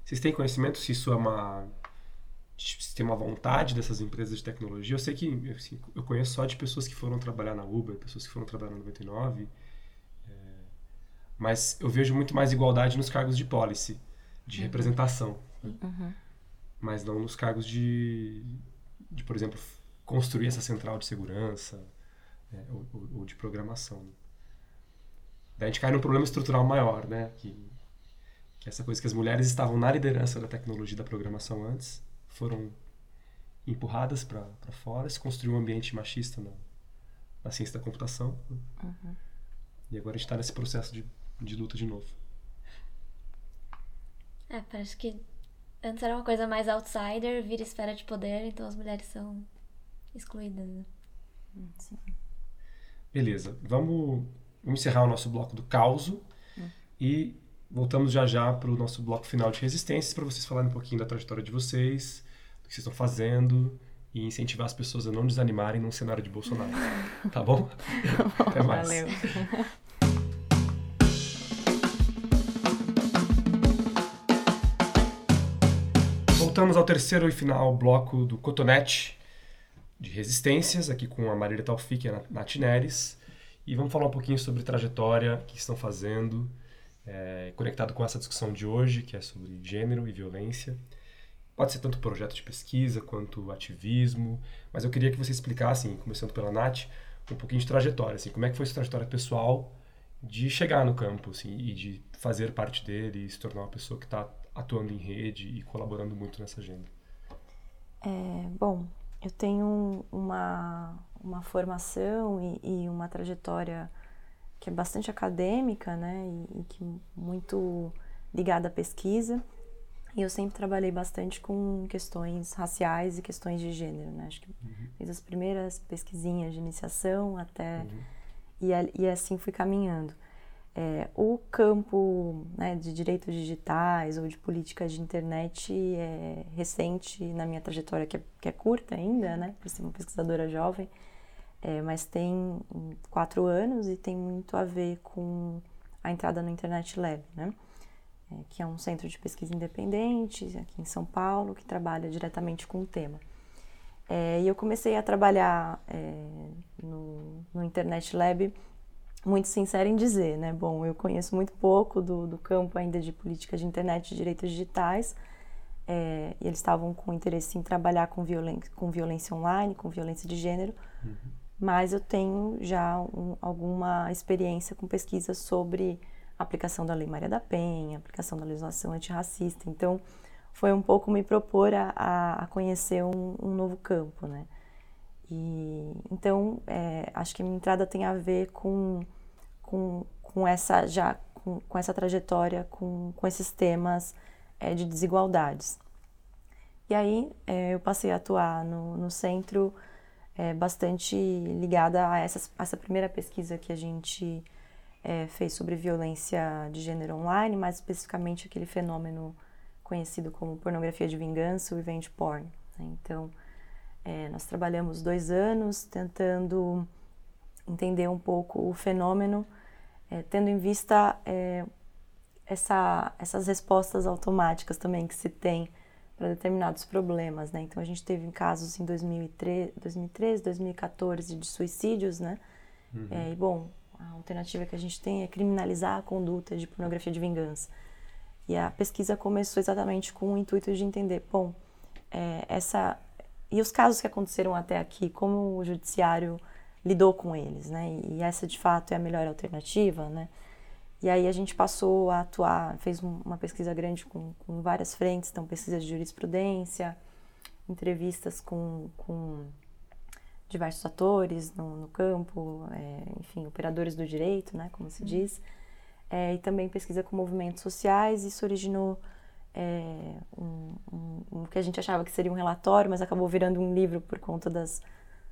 Vocês têm conhecimento se isso é uma se tem uma vontade dessas empresas de tecnologia? Eu sei que assim, eu conheço só de pessoas que foram trabalhar na Uber, pessoas que foram trabalhar na 99, é, mas eu vejo muito mais igualdade nos cargos de policy, de uhum. representação, né? uhum. mas não nos cargos de, de por exemplo, construir essa central de segurança né, ou, ou, ou, de programação. Daí a gente cai num problema estrutural maior, né? Que, que é essa coisa que as mulheres estavam na liderança da tecnologia da programação antes, foram empurradas para fora, se construiu um ambiente machista na, na ciência da computação. Né? Uhum. E agora a gente está nesse processo de, de luta de novo. É, parece que antes era uma coisa mais outsider, vira esfera de poder, então as mulheres são excluídas. Né? Sim. Beleza, vamos, vamos encerrar o nosso bloco do caos hum. e voltamos já já para o nosso bloco final de resistências para vocês falarem um pouquinho da trajetória de vocês, do que vocês estão fazendo e incentivar as pessoas a não desanimarem num cenário de Bolsonaro. Tá bom? Até mais. Valeu. Voltamos ao terceiro e final bloco do Cotonete, de resistências, aqui com a Marília Taufik e a Nath Neres. E vamos falar um pouquinho sobre trajetória, o que estão fazendo, é, conectado com essa discussão de hoje, que é sobre gênero e violência. Pode ser tanto projeto de pesquisa quanto ativismo, mas eu queria que você explicasse, começando pela Nath, um pouquinho de trajetória, assim, como é que foi sua trajetória pessoal de chegar no campo, assim, e de fazer parte dele e se tornar uma pessoa que está atuando em rede e colaborando muito nessa agenda. É, bom, eu tenho uma, uma formação e, e, uma trajetória que é bastante acadêmica, né, e, e, que muito ligada à pesquisa. E eu sempre trabalhei bastante com questões raciais e questões de gênero, né? Acho que uhum. fiz as primeiras pesquisinhas de iniciação até uhum. e, e assim fui caminhando. É, o campo né, de direitos digitais ou de políticas de internet é recente na minha trajetória, que é, que é curta ainda, né, por ser uma pesquisadora jovem, é, mas tem quatro anos e tem muito a ver com a entrada no Internet Lab, né, é, que é um centro de pesquisa independente aqui em São Paulo, que trabalha diretamente com o tema. É, e eu comecei a trabalhar é, no, no Internet Lab muito sincera em dizer, né? Bom, eu conheço muito pouco do, do campo ainda de política de internet e direitos digitais. É, e eles estavam com interesse em trabalhar com violência, com violência online, com violência de gênero, uhum. Mas eu tenho já um, alguma experiência com pesquisas sobre aplicação da Lei Maria da Penha, aplicação da legislação antirracista. Então, foi um pouco me propor a, a conhecer um, um, novo campo, né? E, então, é, acho que a minha entrada tem a ver com com, com essa já com, com essa trajetória, com, com esses temas é, de desigualdades. E aí é, eu passei a atuar no, no centro é, bastante ligada a essa, primeira pesquisa que a gente é, fez sobre violência de gênero online, mais especificamente aquele fenômeno conhecido como pornografia de vingança, o revenge porn. Né? Então, é, nós trabalhamos dois anos tentando entender um pouco o fenômeno é, tendo em vista é, essa, essas respostas automáticas também que se tem para determinados problemas, né? Então a gente teve casos em 2013, 2013 2014 de suicídios, né? Uhum. É, e bom, a alternativa que a gente tem é criminalizar a conduta de pornografia de vingança. E a pesquisa começou exatamente com o intuito de entender, bom, é, essa e os casos que aconteceram até aqui, como o judiciário lidou com eles, né? E essa de fato é a melhor alternativa, né? E aí a gente passou a atuar, fez uma pesquisa grande com, com várias frentes, então pesquisa de jurisprudência, entrevistas com, com diversos atores no, no campo, é, enfim, operadores do direito, né, como se uhum. diz, é, e também pesquisa com movimentos sociais. Isso originou é, um, um, um, que a gente achava que seria um relatório, mas acabou virando um livro por conta das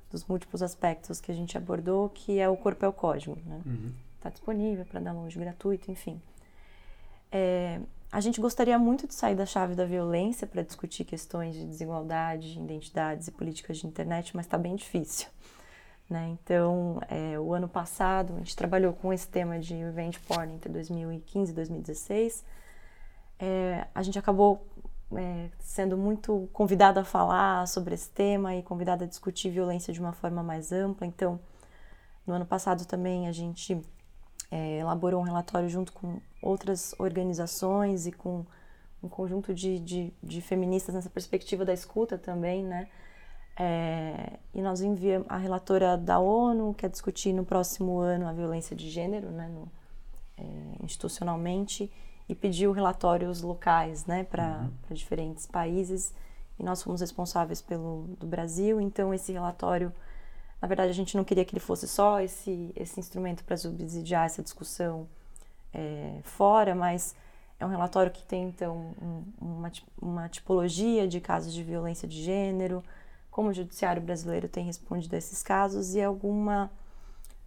dos múltiplos aspectos que a gente abordou, que é o corpo é o código, né? Está disponível para download gratuito, enfim. É, a gente gostaria muito de sair da chave da violência para discutir questões de desigualdade, identidades e políticas de internet, mas está bem difícil. Né? Então, é, o ano passado, a gente trabalhou com esse tema de revenge porn entre 2015 e 2016. É, a gente acabou é, sendo muito convidada a falar sobre esse tema e convidada a discutir violência de uma forma mais ampla. Então, no ano passado também a gente é, elaborou um relatório junto com outras organizações e com um conjunto de, de, de feministas nessa perspectiva da escuta também, né? É, e nós enviamos a relatora da ONU, quer discutir no próximo ano a violência de gênero, né, no, é, institucionalmente, e pediu relatórios locais né, para uhum. diferentes países. E nós fomos responsáveis pelo do Brasil, então esse relatório, na verdade, a gente não queria que ele fosse só esse, esse instrumento para subsidiar essa discussão é, fora, mas é um relatório que tem, então, um, uma, uma tipologia de casos de violência de gênero, como o judiciário brasileiro tem respondido a esses casos e alguma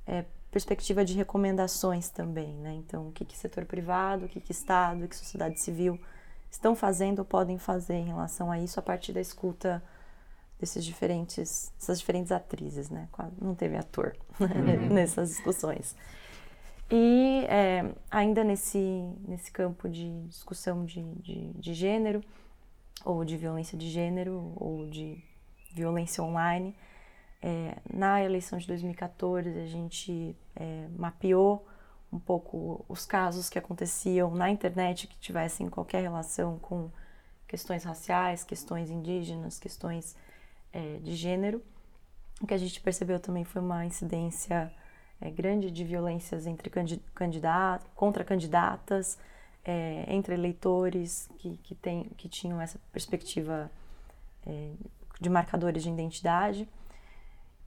é, perspectiva de recomendações também, né? Então, o que, que setor privado, o que, que Estado, o que sociedade civil estão fazendo ou podem fazer em relação a isso a partir da escuta desses diferentes, essas diferentes atrizes, né? Não teve ator uhum. nessas discussões. E é, ainda nesse, nesse campo de discussão de, de, de gênero, ou de violência de gênero, ou de violência online. É, na eleição de 2014, a gente é, mapeou um pouco os casos que aconteciam na internet que tivessem qualquer relação com questões raciais, questões indígenas, questões é, de gênero. O que a gente percebeu também foi uma incidência é, grande de violências entre candidatos, contra candidatas, é, entre eleitores que, que, tem, que tinham essa perspectiva é, de marcadores de identidade.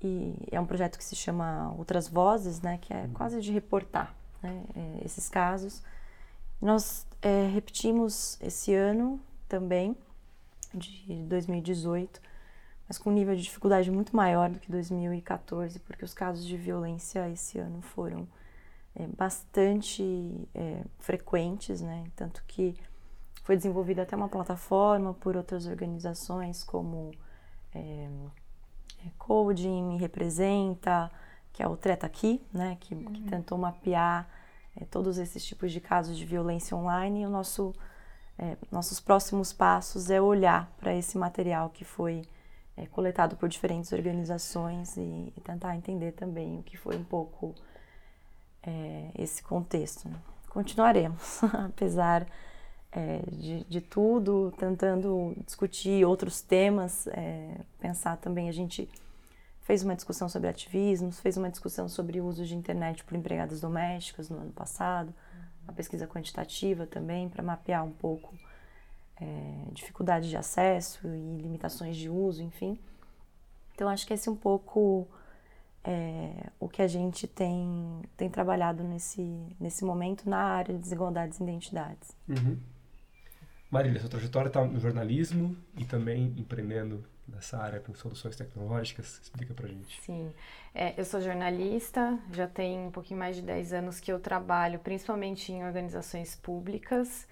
E é um projeto que se chama Outras Vozes, né, que é uhum. quase de reportar né, é, esses casos. Nós é, repetimos esse ano também, de 2018, mas com um nível de dificuldade muito maior do que 2014, porque os casos de violência esse ano foram é, bastante é, frequentes, né? Tanto que foi desenvolvida até uma plataforma por outras organizações como é, é, Coding me representa, que é o Treta Aqui, né, que, uhum. que tentou mapear é, todos esses tipos de casos de violência online. E o nosso, é, nossos próximos passos é olhar para esse material que foi é, coletado por diferentes organizações e, e, tentar entender também o que foi um pouco é, esse contexto. Né. Continuaremos, apesar é, de, de, tudo, tentando discutir outros temas, é, pensar também. A gente fez uma discussão sobre ativismos, fez uma discussão sobre uso de internet por empregadas domésticas no ano passado, uma pesquisa quantitativa também, para mapear um pouco é, dificuldade de acesso e limitações de uso, enfim. Então, acho que esse é um pouco é, o que a gente tem, tem trabalhado nesse, nesse momento na área de desigualdades e identidades. Uhum. Marília, sua trajetória está no jornalismo e também empreendendo nessa área com soluções tecnológicas. Explica pra gente. Sim, é, eu sou jornalista, já tem um pouquinho mais de 10 anos que eu trabalho principalmente em organizações públicas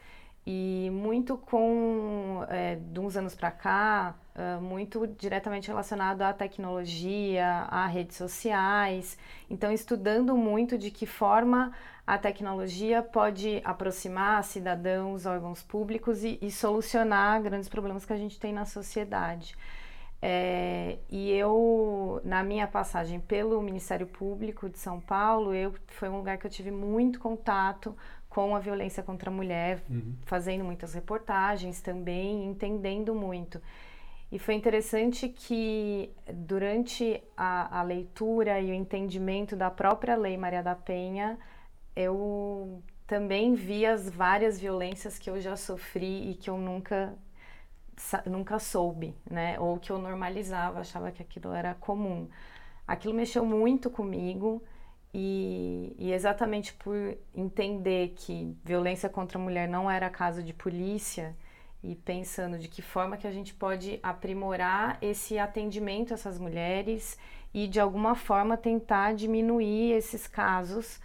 e muito com, é, de uns anos para cá, muito diretamente relacionado à tecnologia, a redes sociais. Então, estudando muito de que forma a tecnologia pode aproximar cidadãos, órgãos públicos e, e solucionar grandes problemas que a gente tem na sociedade. É, e eu, na minha passagem pelo Ministério Público de São Paulo, eu, foi um lugar que eu tive muito contato com a violência contra a mulher, uhum. fazendo muitas reportagens também, entendendo muito. E foi interessante que durante a, a leitura e o entendimento da própria Lei Maria da Penha, eu também vi as várias violências que eu já sofri e que eu nunca nunca soube, né? Ou que eu normalizava, achava que aquilo era comum. Aquilo mexeu muito comigo e, e exatamente por entender que violência contra a mulher não era caso de polícia e pensando de que forma que a gente pode aprimorar esse atendimento a essas mulheres e de alguma forma tentar diminuir esses casos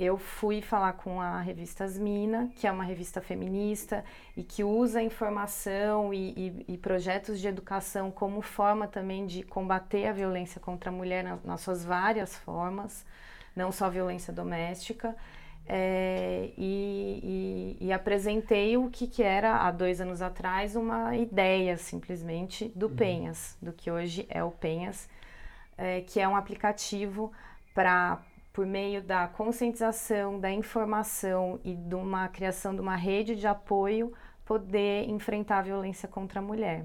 eu fui falar com a revista Asmina, que é uma revista feminista e que usa informação e, e, e, projetos de educação como forma também de combater a violência contra a mulher nas, nas suas várias formas, não só a violência doméstica. É, e, e, apresentei o que, que era há dois anos atrás uma ideia simplesmente do uhum. Penhas, do que hoje é o Penhas, é, que é um aplicativo para por meio da conscientização, da informação e de uma criação de uma rede de apoio, poder enfrentar a violência contra a mulher.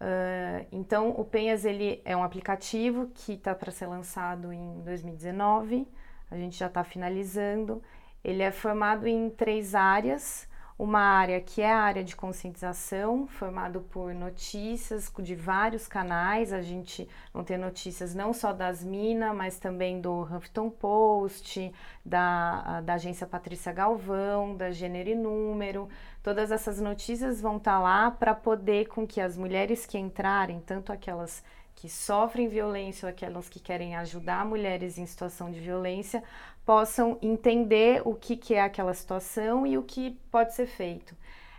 Uh, então, o Penhas ele é um aplicativo que está para ser lançado em 2019. A gente já está finalizando. Ele é formado em três áreas uma área que é a área de conscientização, formado por notícias de vários canais. A gente vão ter notícias não só das Minas, mas também do Huffington Post, da, da agência Patrícia Galvão, da Gênero e Número. Todas essas notícias vão estar tá lá para poder com que as mulheres que entrarem, tanto aquelas que sofrem violência ou aquelas que querem ajudar mulheres em situação de violência possam entender o que, que é aquela situação e o que pode ser feito.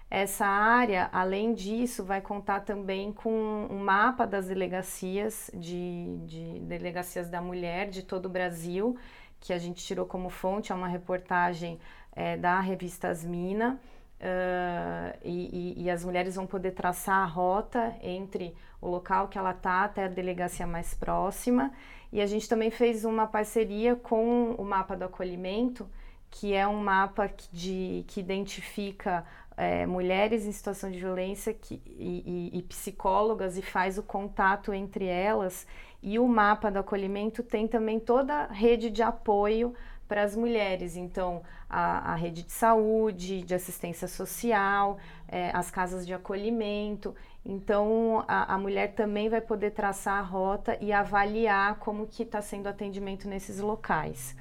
Essa área, além disso, vai contar também com um mapa das delegacias, de, de delegacias da mulher de todo o Brasil, que a gente tirou como fonte, é uma reportagem é, da revista Asmina. Uh, e, e, e, as mulheres vão poder traçar a rota entre o local que ela está até a delegacia mais próxima. E a gente também fez uma parceria com o mapa do acolhimento, que é um mapa que, de, que identifica é, mulheres em situação de violência que, e, e, psicólogas e faz o contato entre elas. E o mapa do acolhimento tem também toda a rede de apoio para as mulheres. Então, a, a, rede de saúde, de assistência social, é, as casas de acolhimento. Então, a, a, mulher também vai poder traçar a rota e avaliar como que está sendo o atendimento nesses locais.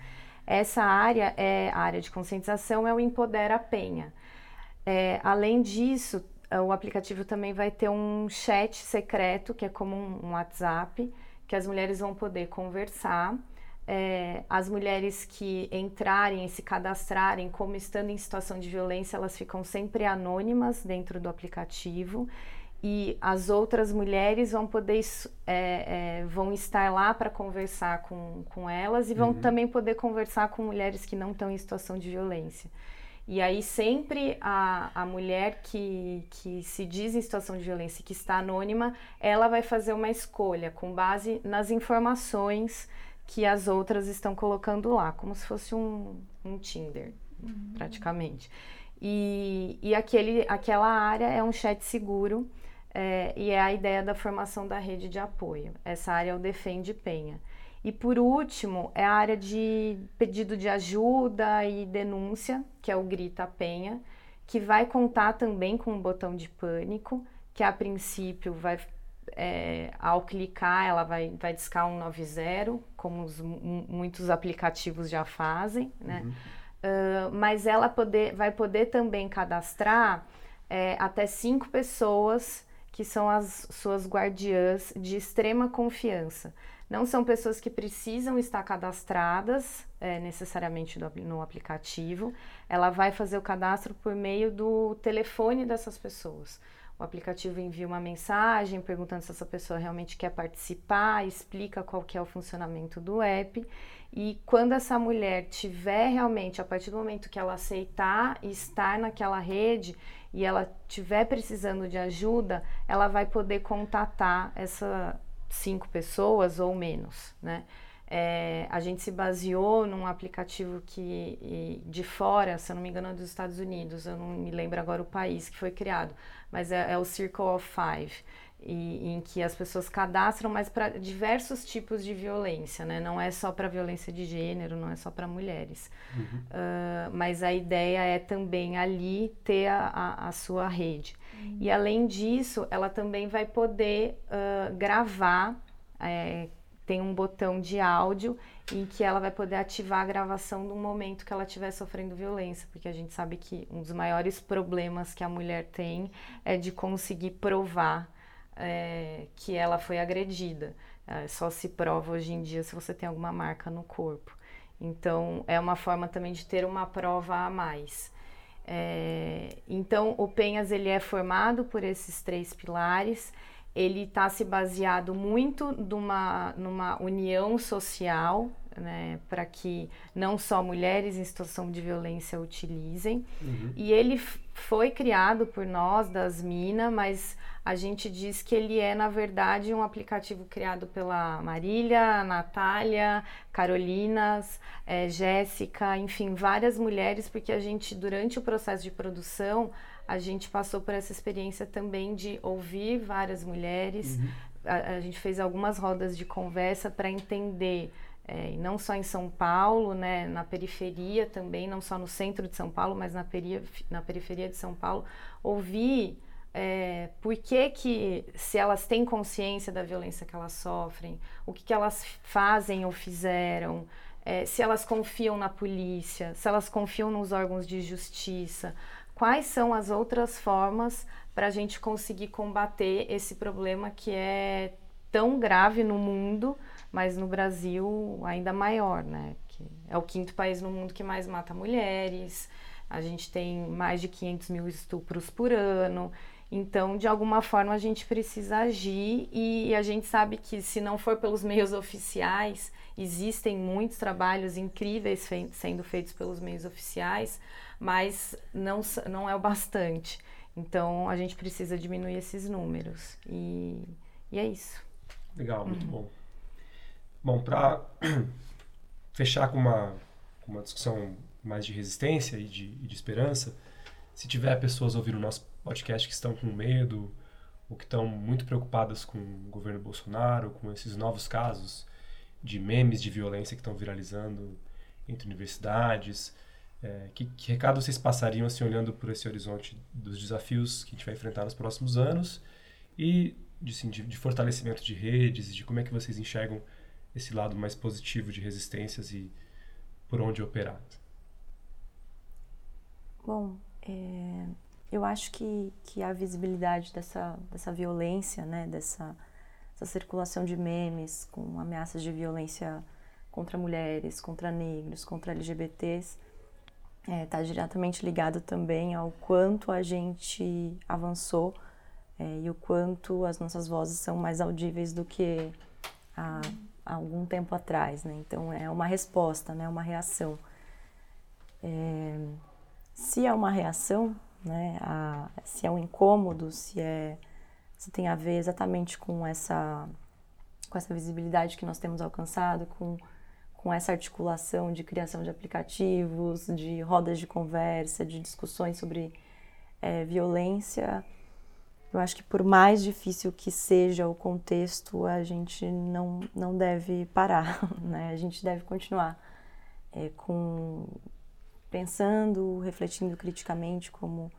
Essa área, é a área de conscientização, é o Empodera Penha. É, além disso, o aplicativo também vai ter um chat secreto, que é como um, um WhatsApp, que as mulheres vão poder conversar é, as mulheres que entrarem e se cadastrarem como estando em situação de violência, elas ficam sempre anônimas dentro do aplicativo e as outras mulheres vão poder é, é, vão estar lá para conversar com, com elas e vão uhum. também poder conversar com mulheres que não estão em situação de violência. E aí sempre a, a mulher que, que se diz em situação de violência e que está anônima, ela vai fazer uma escolha com base nas informações que as outras estão colocando lá, como se fosse um, um Tinder, uhum. praticamente. E, e aquele, aquela área é um chat seguro é, e é a ideia da formação da rede de apoio. Essa área é o Defende Penha. E por último, é a área de pedido de ajuda e denúncia, que é o Grita Penha, que vai contar também com um botão de pânico, que a princípio vai é, ao clicar, ela vai, vai discar um 90, como os, muitos aplicativos já fazem, né? Uhum. Uh, mas ela poder, vai poder também cadastrar é, até cinco pessoas que são as suas guardiãs de extrema confiança. Não são pessoas que precisam estar cadastradas é, necessariamente no, no aplicativo. Ela vai fazer o cadastro por meio do telefone dessas pessoas. O aplicativo envia uma mensagem perguntando se essa pessoa realmente quer participar, explica qual que é o funcionamento do app. E quando essa mulher tiver realmente, a partir do momento que ela aceitar estar naquela rede e ela tiver precisando de ajuda, ela vai poder contatar essas cinco pessoas ou menos, né? É, a gente se baseou num aplicativo que de fora, se eu não me engano, é dos Estados Unidos, eu não me lembro agora o país que foi criado, mas é, é o Circle of Five, e, em que as pessoas cadastram, mas para diversos tipos de violência, né? Não é só para violência de gênero, não é só para mulheres. Uhum. Uh, mas a ideia é também ali ter a, a, a sua rede. Uhum. E além disso, ela também vai poder uh, gravar. É, tem um botão de áudio em que ela vai poder ativar a gravação no momento que ela estiver sofrendo violência, porque a gente sabe que um dos maiores problemas que a mulher tem é de conseguir provar é, que ela foi agredida. É, só se prova hoje em dia se você tem alguma marca no corpo. Então, é uma forma também de ter uma prova a mais. É, então, o Penhas ele é formado por esses três pilares. Ele está se baseado muito numa, numa união social, né, para que não só mulheres em situação de violência utilizem. Uhum. E ele foi criado por nós, das Minas, mas a gente diz que ele é, na verdade, um aplicativo criado pela Marília, Natália, Carolinas, é, Jéssica, enfim, várias mulheres, porque a gente, durante o processo de produção, a gente passou por essa experiência também de ouvir várias mulheres. Uhum. A, a gente fez algumas rodas de conversa para entender é, não só em São Paulo, né, na periferia também, não só no centro de São Paulo, mas na, peri na periferia de São Paulo, ouvir é, por que, que, se elas têm consciência da violência que elas sofrem, o que, que elas fazem ou fizeram, é, se elas confiam na polícia, se elas confiam nos órgãos de justiça, quais são as outras formas para a gente conseguir combater esse problema que é tão grave no mundo, mas no Brasil ainda maior, né? Que é o quinto país no mundo que mais mata mulheres, a gente tem mais de 500 mil estupros por ano. Então, de alguma forma, a gente precisa agir e a gente sabe que, se não for pelos meios oficiais, existem muitos trabalhos incríveis fe sendo feitos pelos meios oficiais, mas não, não é o bastante. Então, a gente precisa diminuir esses números. E, e é isso. Legal, muito uhum. bom. Bom, para fechar com uma, uma discussão mais de resistência e de, e de esperança, se tiver pessoas ouvindo o nosso podcast que estão com medo ou que estão muito preocupadas com o governo Bolsonaro, com esses novos casos de memes de violência que estão viralizando entre universidades. É, que, que, recado vocês passariam assim, olhando por esse horizonte dos desafios que a gente vai enfrentar nos próximos anos e de, assim, de, de fortalecimento de redes, de como é que vocês enxergam esse lado mais positivo de resistências e por onde operar? Bom, é, eu acho que, que a visibilidade dessa, dessa violência, né, dessa, dessa circulação de memes com ameaças de violência contra mulheres, contra negros, contra LGBTs, está é, tá diretamente ligado também ao quanto a gente avançou é, e o quanto as nossas vozes são mais audíveis do que há, há algum tempo atrás. Né? Então, é uma resposta, né? uma reação. É, se é uma reação, né, a, se é um incômodo, se é se tem a ver exatamente com essa com essa visibilidade que nós temos alcançado, com com essa articulação de criação de aplicativos, de rodas de conversa, de discussões sobre é, violência. Eu acho que por mais difícil que seja o contexto, a gente não, não deve parar, né? A gente deve continuar é, com pensando, refletindo criticamente, como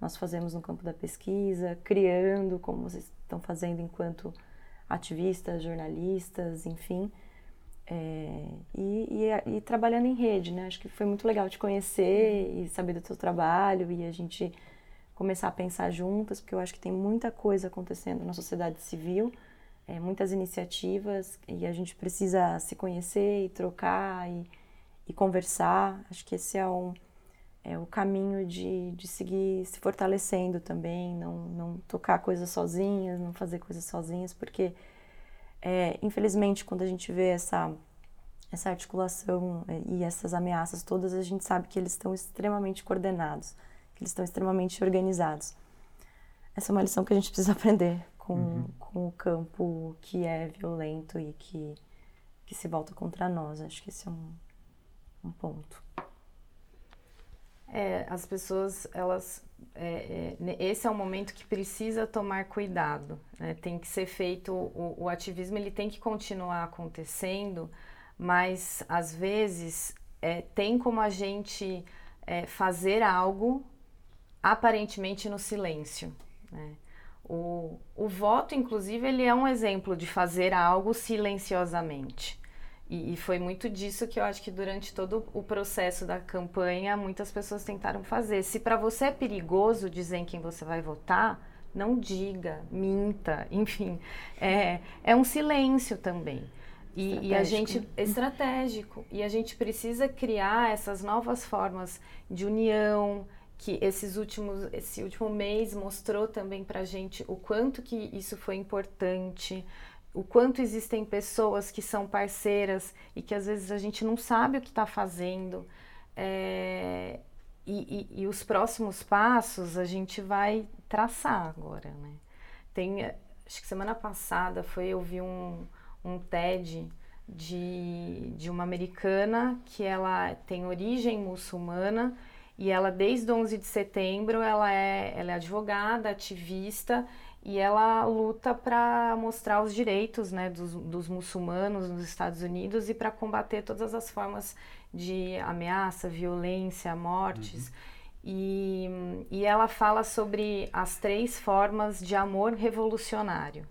nós fazemos no campo da pesquisa, criando, como vocês estão fazendo enquanto ativistas, jornalistas, enfim, é, e, e, e, trabalhando em rede, né? Acho que foi muito legal te conhecer e saber do teu trabalho e a gente começar a pensar juntas, porque eu acho que tem muita coisa acontecendo na sociedade civil, é, muitas iniciativas e a gente precisa se conhecer e trocar e e conversar. Acho que esse é, um, é o caminho de, de seguir se fortalecendo também, não, não tocar coisas sozinhas, não fazer coisas sozinhas, porque é, infelizmente quando a gente vê essa, essa articulação é, e essas ameaças todas, a gente sabe que eles estão extremamente coordenados, que eles estão extremamente organizados. Essa é uma lição que a gente precisa aprender com, uhum. com o campo que é violento e que, que se volta contra nós. Acho que esse é um, um ponto. É, as pessoas, elas, é, é, esse é um momento que precisa tomar cuidado. Né? Tem que ser feito, o, o, ativismo ele tem que continuar acontecendo, mas às vezes é, tem como a gente é, fazer algo aparentemente no silêncio. Né? O, o voto, inclusive, ele é um exemplo de fazer algo silenciosamente. E, e, foi muito disso que eu acho que durante todo o processo da campanha muitas pessoas tentaram fazer. Se para você é perigoso dizer em quem você vai votar, não diga, minta, enfim, é, é um silêncio também. E, e, a gente estratégico e a gente precisa criar essas novas formas de união que esses últimos esse último mês mostrou também para gente o quanto que isso foi importante o quanto existem pessoas que são parceiras e que às vezes a gente não sabe o que está fazendo é, e, e, e, os próximos passos a gente vai traçar agora né? Tem acho que semana passada foi eu vi um um TED de, de uma americana que ela tem origem muçulmana e ela desde 11 de setembro ela é, ela é advogada, ativista e ela luta para mostrar os direitos né, dos, dos muçulmanos nos Estados Unidos e para combater todas as formas de ameaça, violência, mortes. Uhum. E, e ela fala sobre as três formas de amor revolucionário.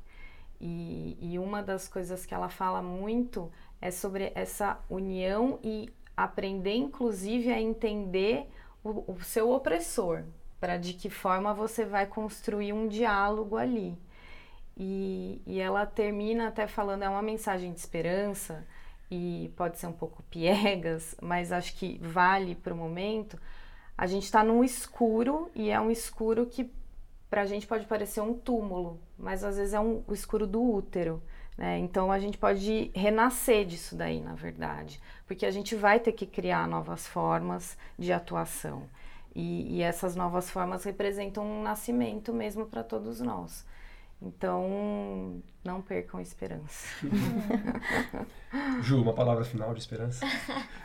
E, e uma das coisas que ela fala muito é sobre essa união e aprender, inclusive, a entender o, o seu opressor, para de que forma você vai construir um diálogo ali. E, e ela termina até falando, é uma mensagem de esperança, e pode ser um pouco piegas, mas acho que vale para o momento. A gente está num escuro e é um escuro que para a gente pode parecer um túmulo, mas às vezes é um, o escuro do útero. Né? Então a gente pode renascer disso daí, na verdade, porque a gente vai ter que criar novas formas de atuação. E, e essas novas formas representam um nascimento mesmo para todos nós. Então, não percam a esperança. Ju, uma palavra final de esperança?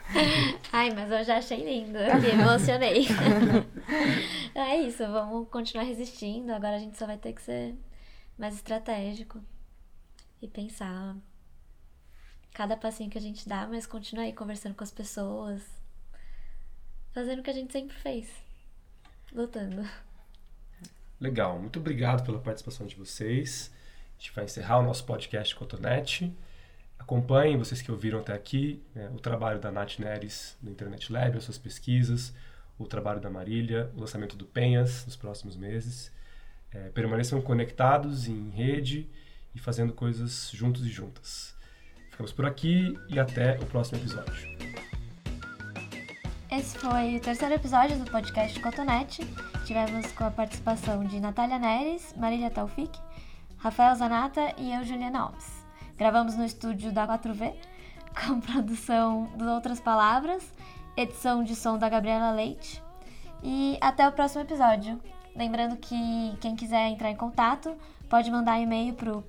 Ai, mas eu já achei lindo, me emocionei. é isso, vamos continuar resistindo. Agora a gente só vai ter que ser mais estratégico e pensar cada passinho que a gente dá, mas continuar aí conversando com as pessoas, fazendo o que a gente sempre fez, lutando. Legal, muito obrigado pela participação de vocês. A gente vai encerrar o nosso podcast Cotonete. Acompanhem, vocês que ouviram até aqui, né, o trabalho da Nath Neres no Internet Lab, as suas pesquisas, o trabalho da Marília, o lançamento do Penhas nos próximos meses. É, permaneçam conectados em rede e fazendo coisas juntos e juntas. Ficamos por aqui e até o próximo episódio. Esse foi o terceiro episódio do podcast Cotonete. Tivemos com a participação de Natália Neres, Marília Taufik, Rafael Zanata e eu, Juliana Alves. Gravamos no estúdio da 4V, com produção de Outras Palavras, edição de som da Gabriela Leite. E até o próximo episódio. Lembrando que quem quiser entrar em contato pode mandar e-mail para o.